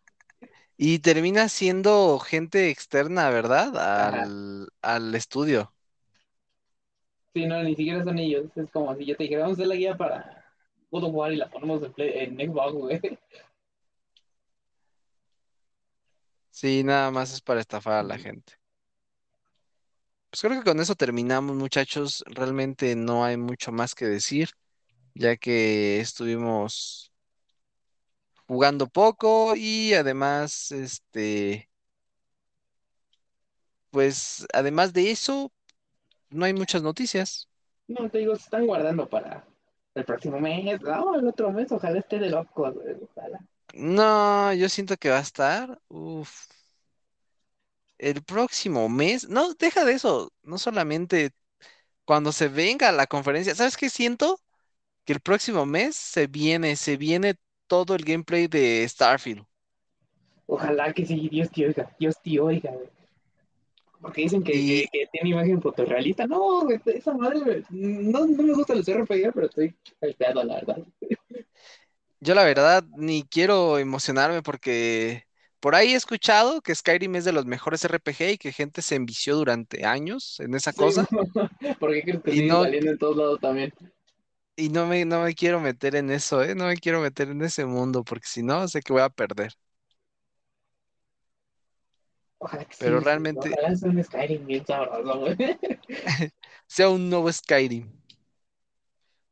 Y termina siendo gente externa, ¿verdad? Ajá. Al, al estudio. Sí, no, ni siquiera son ellos. Es como si yo te dijera, vamos a hacer la guía para God of War y la ponemos en, Play- en Xbox, güey. Sí, nada más es para estafar a la gente. Pues creo que con eso terminamos, muchachos. Realmente no hay mucho más que decir, ya que estuvimos jugando poco y además, este, pues además de eso, no hay muchas noticias. No, te digo, se están guardando para el próximo mes. No, el otro mes, ojalá esté de locos. Ojalá. No, yo siento que va a estar. Uf. El próximo mes. No, deja de eso. No solamente cuando se venga la conferencia. ¿Sabes qué siento? Que el próximo mes se viene, se viene todo el gameplay de Starfield. Ojalá que sí, Dios te oiga, Dios te oiga, güey. Porque dicen que, Y- que- que tiene imagen fotorrealista. No, güey, esa madre, güey, no, no me gustan los RPG, pero estoy hypeado, la verdad. Yo la verdad ni quiero emocionarme porque por ahí he escuchado que Skyrim es de los mejores RPG y que gente se envició durante años en esa cosa. ¿Por qué crees que Y sigue no- saliendo en todos lados también? Y no me, no me quiero meter en eso, ¿eh? No me quiero meter en ese mundo porque si no, sé que voy a perder. Ojalá que Pero sí, realmente- Ojalá sea un Skyrim bien sabroso, güey. sea un nuevo Skyrim.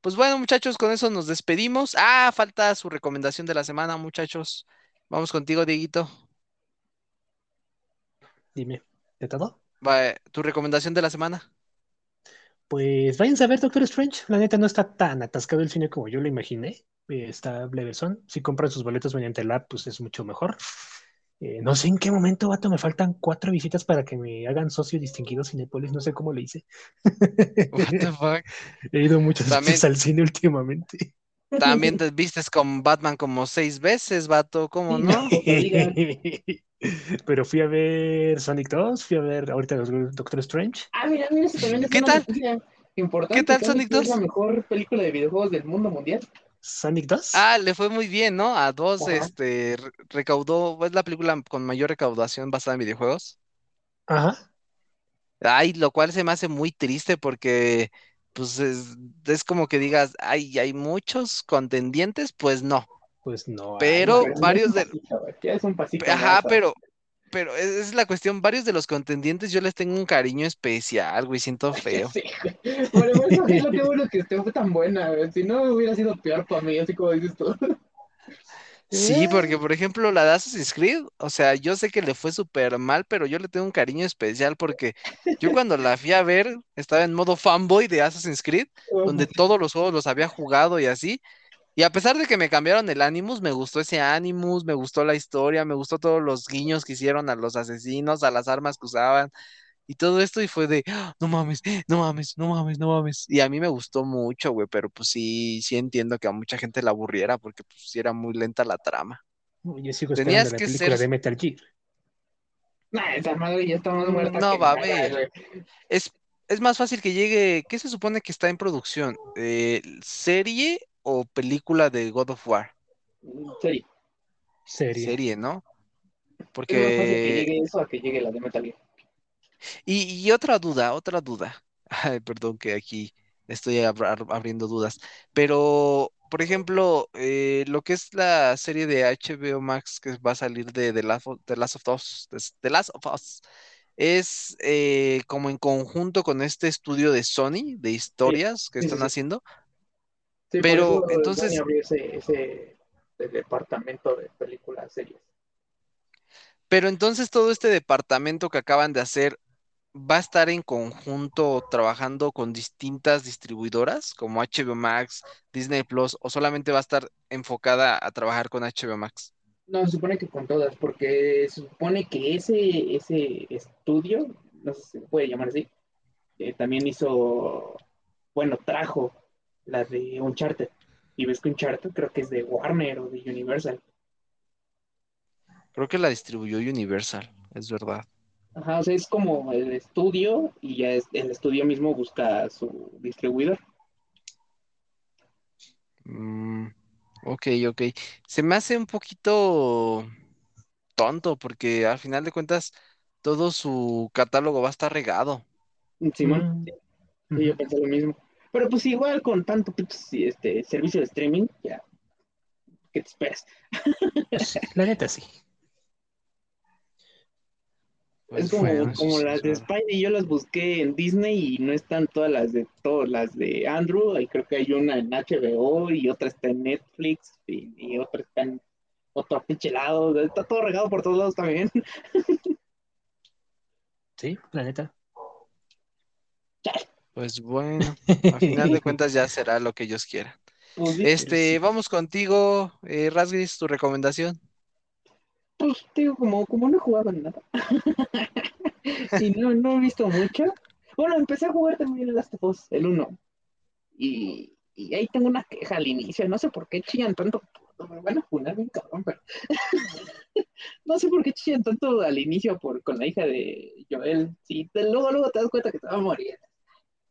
Pues bueno, muchachos, con eso nos despedimos. Ah, falta su recomendación de la semana, muchachos. Vamos contigo, Dieguito. Dime, ¿de todo? Va, tu recomendación de la semana. Pues váyanse a ver Doctor Strange. La neta no está tan atascado el cine como yo lo imaginé. Está levesón. Si compran sus boletos mediante el app, pues es mucho mejor. Eh, no sé en qué momento, vato, me faltan cuatro visitas para que me hagan socio distinguido Cinepolis, no sé cómo le hice. What the fuck? He ido muchas También- veces al cine últimamente. También te vistes con Batman como seis veces, vato, ¿cómo no? Pero fui a ver Sonic 2, fui a ver ahorita Doctor Strange. Ah, mira, mira, eso también es ¿Qué una tal? importante. ¿Qué tal Sonic Es 2? la mejor película de videojuegos del mundo mundial. Sonic 2. Ah, le fue muy bien, ¿no? A dos, Ajá. este, re- recaudó, es la película con mayor recaudación basada en videojuegos. Ajá. Ay, lo cual se me hace muy triste porque, pues, es, es como que digas, ay, hay muchos contendientes, pues no. Pues no. Pero- ay, varios de- es un pasito Ajá, pero, pero es, es la cuestión, varios de los contendientes yo les tengo un cariño especial, güey, siento feo. Sí, güey. Bueno, eso es lo que bueno que esté fue tan buena, güey. Si no, hubiera sido peor para mí, así como dices tú. Sí, porque por ejemplo la de Assassin's Creed, o sea, yo sé que le fue súper mal, pero yo le tengo un cariño especial porque yo cuando la fui a ver estaba en modo fanboy de Assassin's Creed, donde todos los juegos los había jugado y así. Y a pesar de que me cambiaron el Animus, me gustó ese Animus, me gustó la historia, me gustó todos los guiños que hicieron a los asesinos, a las armas que usaban y todo esto y fue de, "Ah, no mames, no mames, no mames, no mames. Y a mí me gustó mucho, güey, pero pues sí, sí entiendo que a mucha gente la aburriera porque pues sí era muy lenta la trama. Yo sigo Tenías esperando la que película ser- de Metal Gear. Nah, esa madre ya está más muerta. No que va a güey. Es, es más fácil que llegue, ¿qué se supone que está en producción? Eh, ¿serie o película de God of War? Serio. Serie. Serie, ¿no? Es más fácil que Porque... llegue eso a que llegue la de Metal Gear. Y, y otra duda, otra duda. Ay, perdón que aquí estoy ab- ab- abriendo dudas. Pero, por ejemplo, eh, lo que es la serie de HBO Max que va a salir de The Last of, The Last of Us, de- The Last of Us, es eh, como en conjunto con este estudio de Sony, de historias que sí, están sí. haciendo. Sí, por Pero, eso entonces- abrió ese, ese de- departamento de películas series. Pero entonces todo este departamento que acaban de hacer va a estar en conjunto trabajando con distintas distribuidoras como HBO Max, Disney Plus, o solamente va a estar enfocada a trabajar con HBO Max. No, se supone que con todas, porque se supone que ese, ese estudio, no sé si se puede llamar así, eh, también hizo, bueno, trajo la de Uncharted. Y ves que Uncharted creo que es de Warner o de Universal. Creo que la distribuyó Universal, es verdad. Ajá, o sea, es como el estudio y ya es, el estudio mismo busca a su distribuidor. Mm, ok, ok. Se me hace un poquito tonto porque al final de cuentas todo su catálogo va a estar regado. Simón, Mm. sí, yo pensé lo mismo. Pero pues igual con tanto este, servicio de streaming, ya, ¿qué te esperas? La neta sí. Pues es como, eso como sí las de. Spidey, yo las busqué en Disney y no están todas las de todas las de Andrew, y creo que hay una en HBO y otra está en Netflix y, y otra está en otro pinche lado, está todo regado por todos lados también. Sí, la neta. Pues bueno, al final de cuentas ya será lo que ellos quieran. Pues, Este, vamos contigo, eh, Rasgris, tu recomendación. pues digo, como, como no he jugado nada y no, no he visto mucho. Bueno, empecé a jugar también el Last of Us, el 1. Y, y ahí tengo una queja al inicio, no sé por qué chillan tanto. Me van a funar bien cabrón, pero no sé por qué chillan tanto al inicio por, con la hija de Joel. Sí, luego, luego te das cuenta que te va a morir.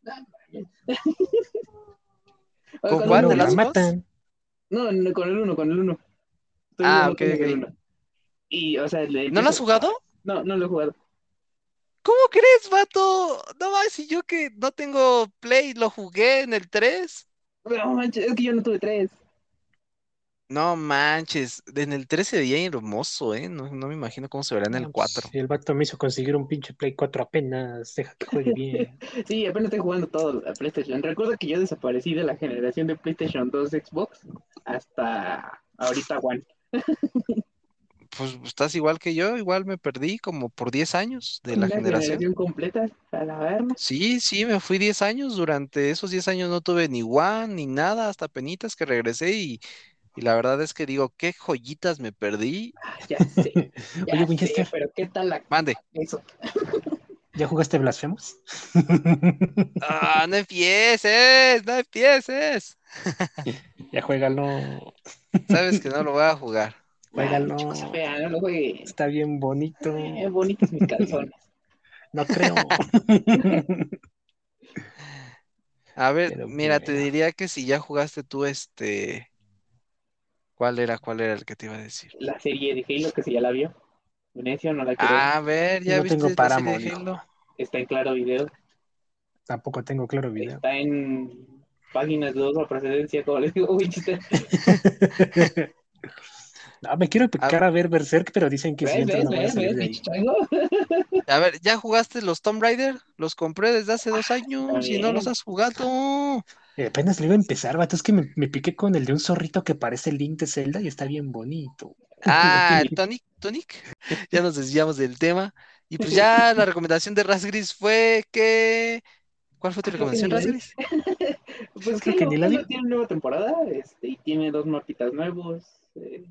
¿Con cuál de la las dos? matan. No, no, con el 1, con el 1. Ah, ok, ok. Y, o sea, le ¿No lo has jugado? No, no lo he jugado. ¿Cómo crees, vato? No más, si yo que no tengo Play, lo jugué en el 3. No manches, es que yo no tuve tres. No manches, en el 3 se veía hermoso, ¿eh? No, no me imagino cómo se verá en el No, pues, 4. si el vato me hizo conseguir un pinche Play 4 apenas. Deja que juegue bien. Sí, apenas estoy jugando todo a PlayStation. Recuerda que yo desaparecí de la generación de PlayStation 2 Xbox hasta ahorita One. Pues estás igual que yo, igual me perdí como por 10 años de la Una generación. completa a la verga. Sí, sí, me fui 10 años. Durante esos 10 años no tuve ni One ni nada, hasta penitas que regresé y Y la verdad es que digo, qué joyitas me perdí. Ah, ya sé. Ya Oye, sé, Winchester. pero ¿qué tal la Mande. eso? ¿Ya jugaste Blasphemous? Ah, no empieces, no empieces. ya juégalo. Sabes que no lo voy a jugar. Juégalo. Ay, fea, no lo juegues. Está bien bonito. Eh, bonitos mis calzones. No creo. A ver, Pero mira, te diría que si ya jugaste tú este. ¿Cuál era? ¿Cuál era el que te iba a decir? La serie de Halo, que si ya la vio. Venecia no la quiero. A ver, ¿ya No viste tengo la serie de Paramount. Halo? Está en Claro Video. Tampoco tengo claro video. Está en páginas de dudosa procedencia, como les digo, Winchester. No, me quiero picar a ver Berserk, pero dicen que si ¿Ves, entro ves, no voy a ves, ver, ¿ya jugaste los Tomb Raider? Los compré desde hace dos años y no los has jugado. Eh, apenas le iba a empezar, vato. Es que me, me piqué con el de un zorrito que parece el Link de Zelda y está bien bonito. Ah, el Tonic, Tonic. Ya nos desviamos del tema. Y pues ya la recomendación de Raz Gris fue que. ¿Cuál fue tu recomendación, ni la Raz vi. Gris? Pues Creo que ni la tiene nueva temporada este, y tiene dos mapitas nuevos. eh,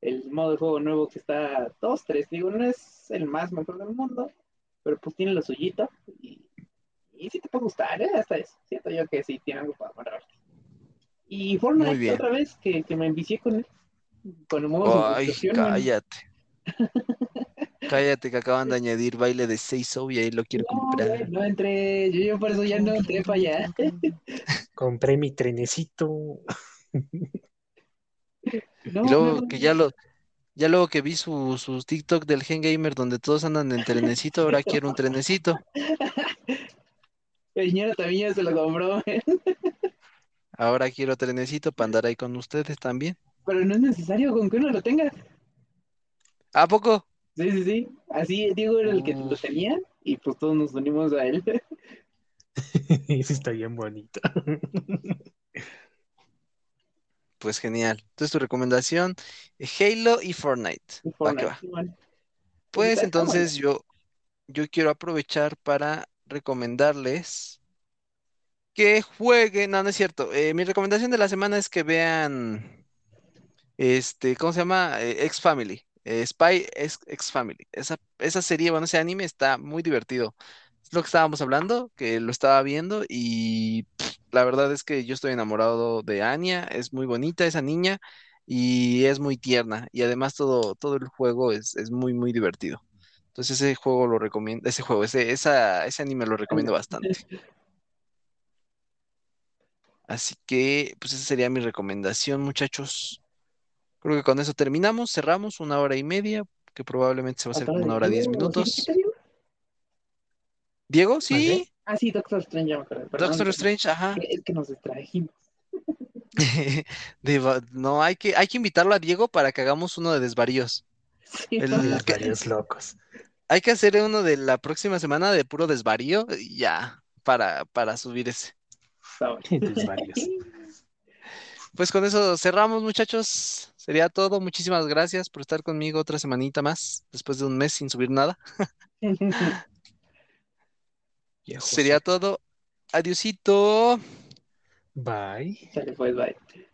el modo de juego nuevo que está dos, tres, digo, no es el más mejor del mundo, pero pues tiene lo suyito y, y sí te puede gustar, ¿eh? Hasta eso. Siento yo que sí tiene algo para verte. Y Fortnite otra vez, que, que me envicié con él. Con el modo Ay, cállate. Cállate que acaban de añadir baile de Seiso y ahí lo quiero No, comprar. no entré, yo, yo por eso ya no entré para allá. Compré mi trenecito. No, Y luego no, que ya lo, ya luego que vi su, sus TikTok del Gen Gamer donde todos andan en trenecito, ahora quiero un trenecito. El señor también ya se lo compró, ¿eh? Ahora quiero trenecito para andar ahí con ustedes también. pero no es necesario con que uno lo tenga. ¿A poco? Sí, sí, sí. Así Diego era el que lo Uf. tenía y pues todos nos unimos a él. Ese está bien bonito. Pues genial. Entonces tu recomendación, Halo y Fortnite. Y Va que. Pues entonces yo, yo quiero aprovechar para recomendarles que jueguen. No, no es cierto. Eh, mi recomendación de la semana es que vean este, ¿cómo se llama? Eh, X Family. Eh, Spy X, X Family. Esa, esa serie, bueno, ese anime está muy divertido. Es lo que estábamos hablando, que lo estaba viendo y la verdad es que yo estoy enamorado de Anya. Es muy bonita esa niña y es muy tierna. Y además todo, todo el juego es, es muy, muy divertido. Entonces ese juego lo recomiendo, ese juego, ese, esa, ese anime lo recomiendo bastante. Así que, pues esa sería mi recomendación, muchachos. Creo que con eso terminamos, cerramos una hora y media, que probablemente se va a hacer ¿Hasta como una hora de diez minutos. ¿Sí, sí, Diego? Diego, sí, Ah, sí, Doctor Strange, ya me acuerdo. Perdón, Doctor Strange, ajá. Es que nos distrajimos. De no, hay que, hay que invitarlo a Diego para que hagamos uno de desvaríos. Sí, El-. Los que- locos. Hay que hacer uno de la próxima semana de puro desvarío y ya, para, para subir ese. Pues con eso cerramos, muchachos. Sería todo. Muchísimas gracias por estar conmigo otra semanita más, después de un mes sin subir nada. Sería todo. Adiosito. Pues, bye.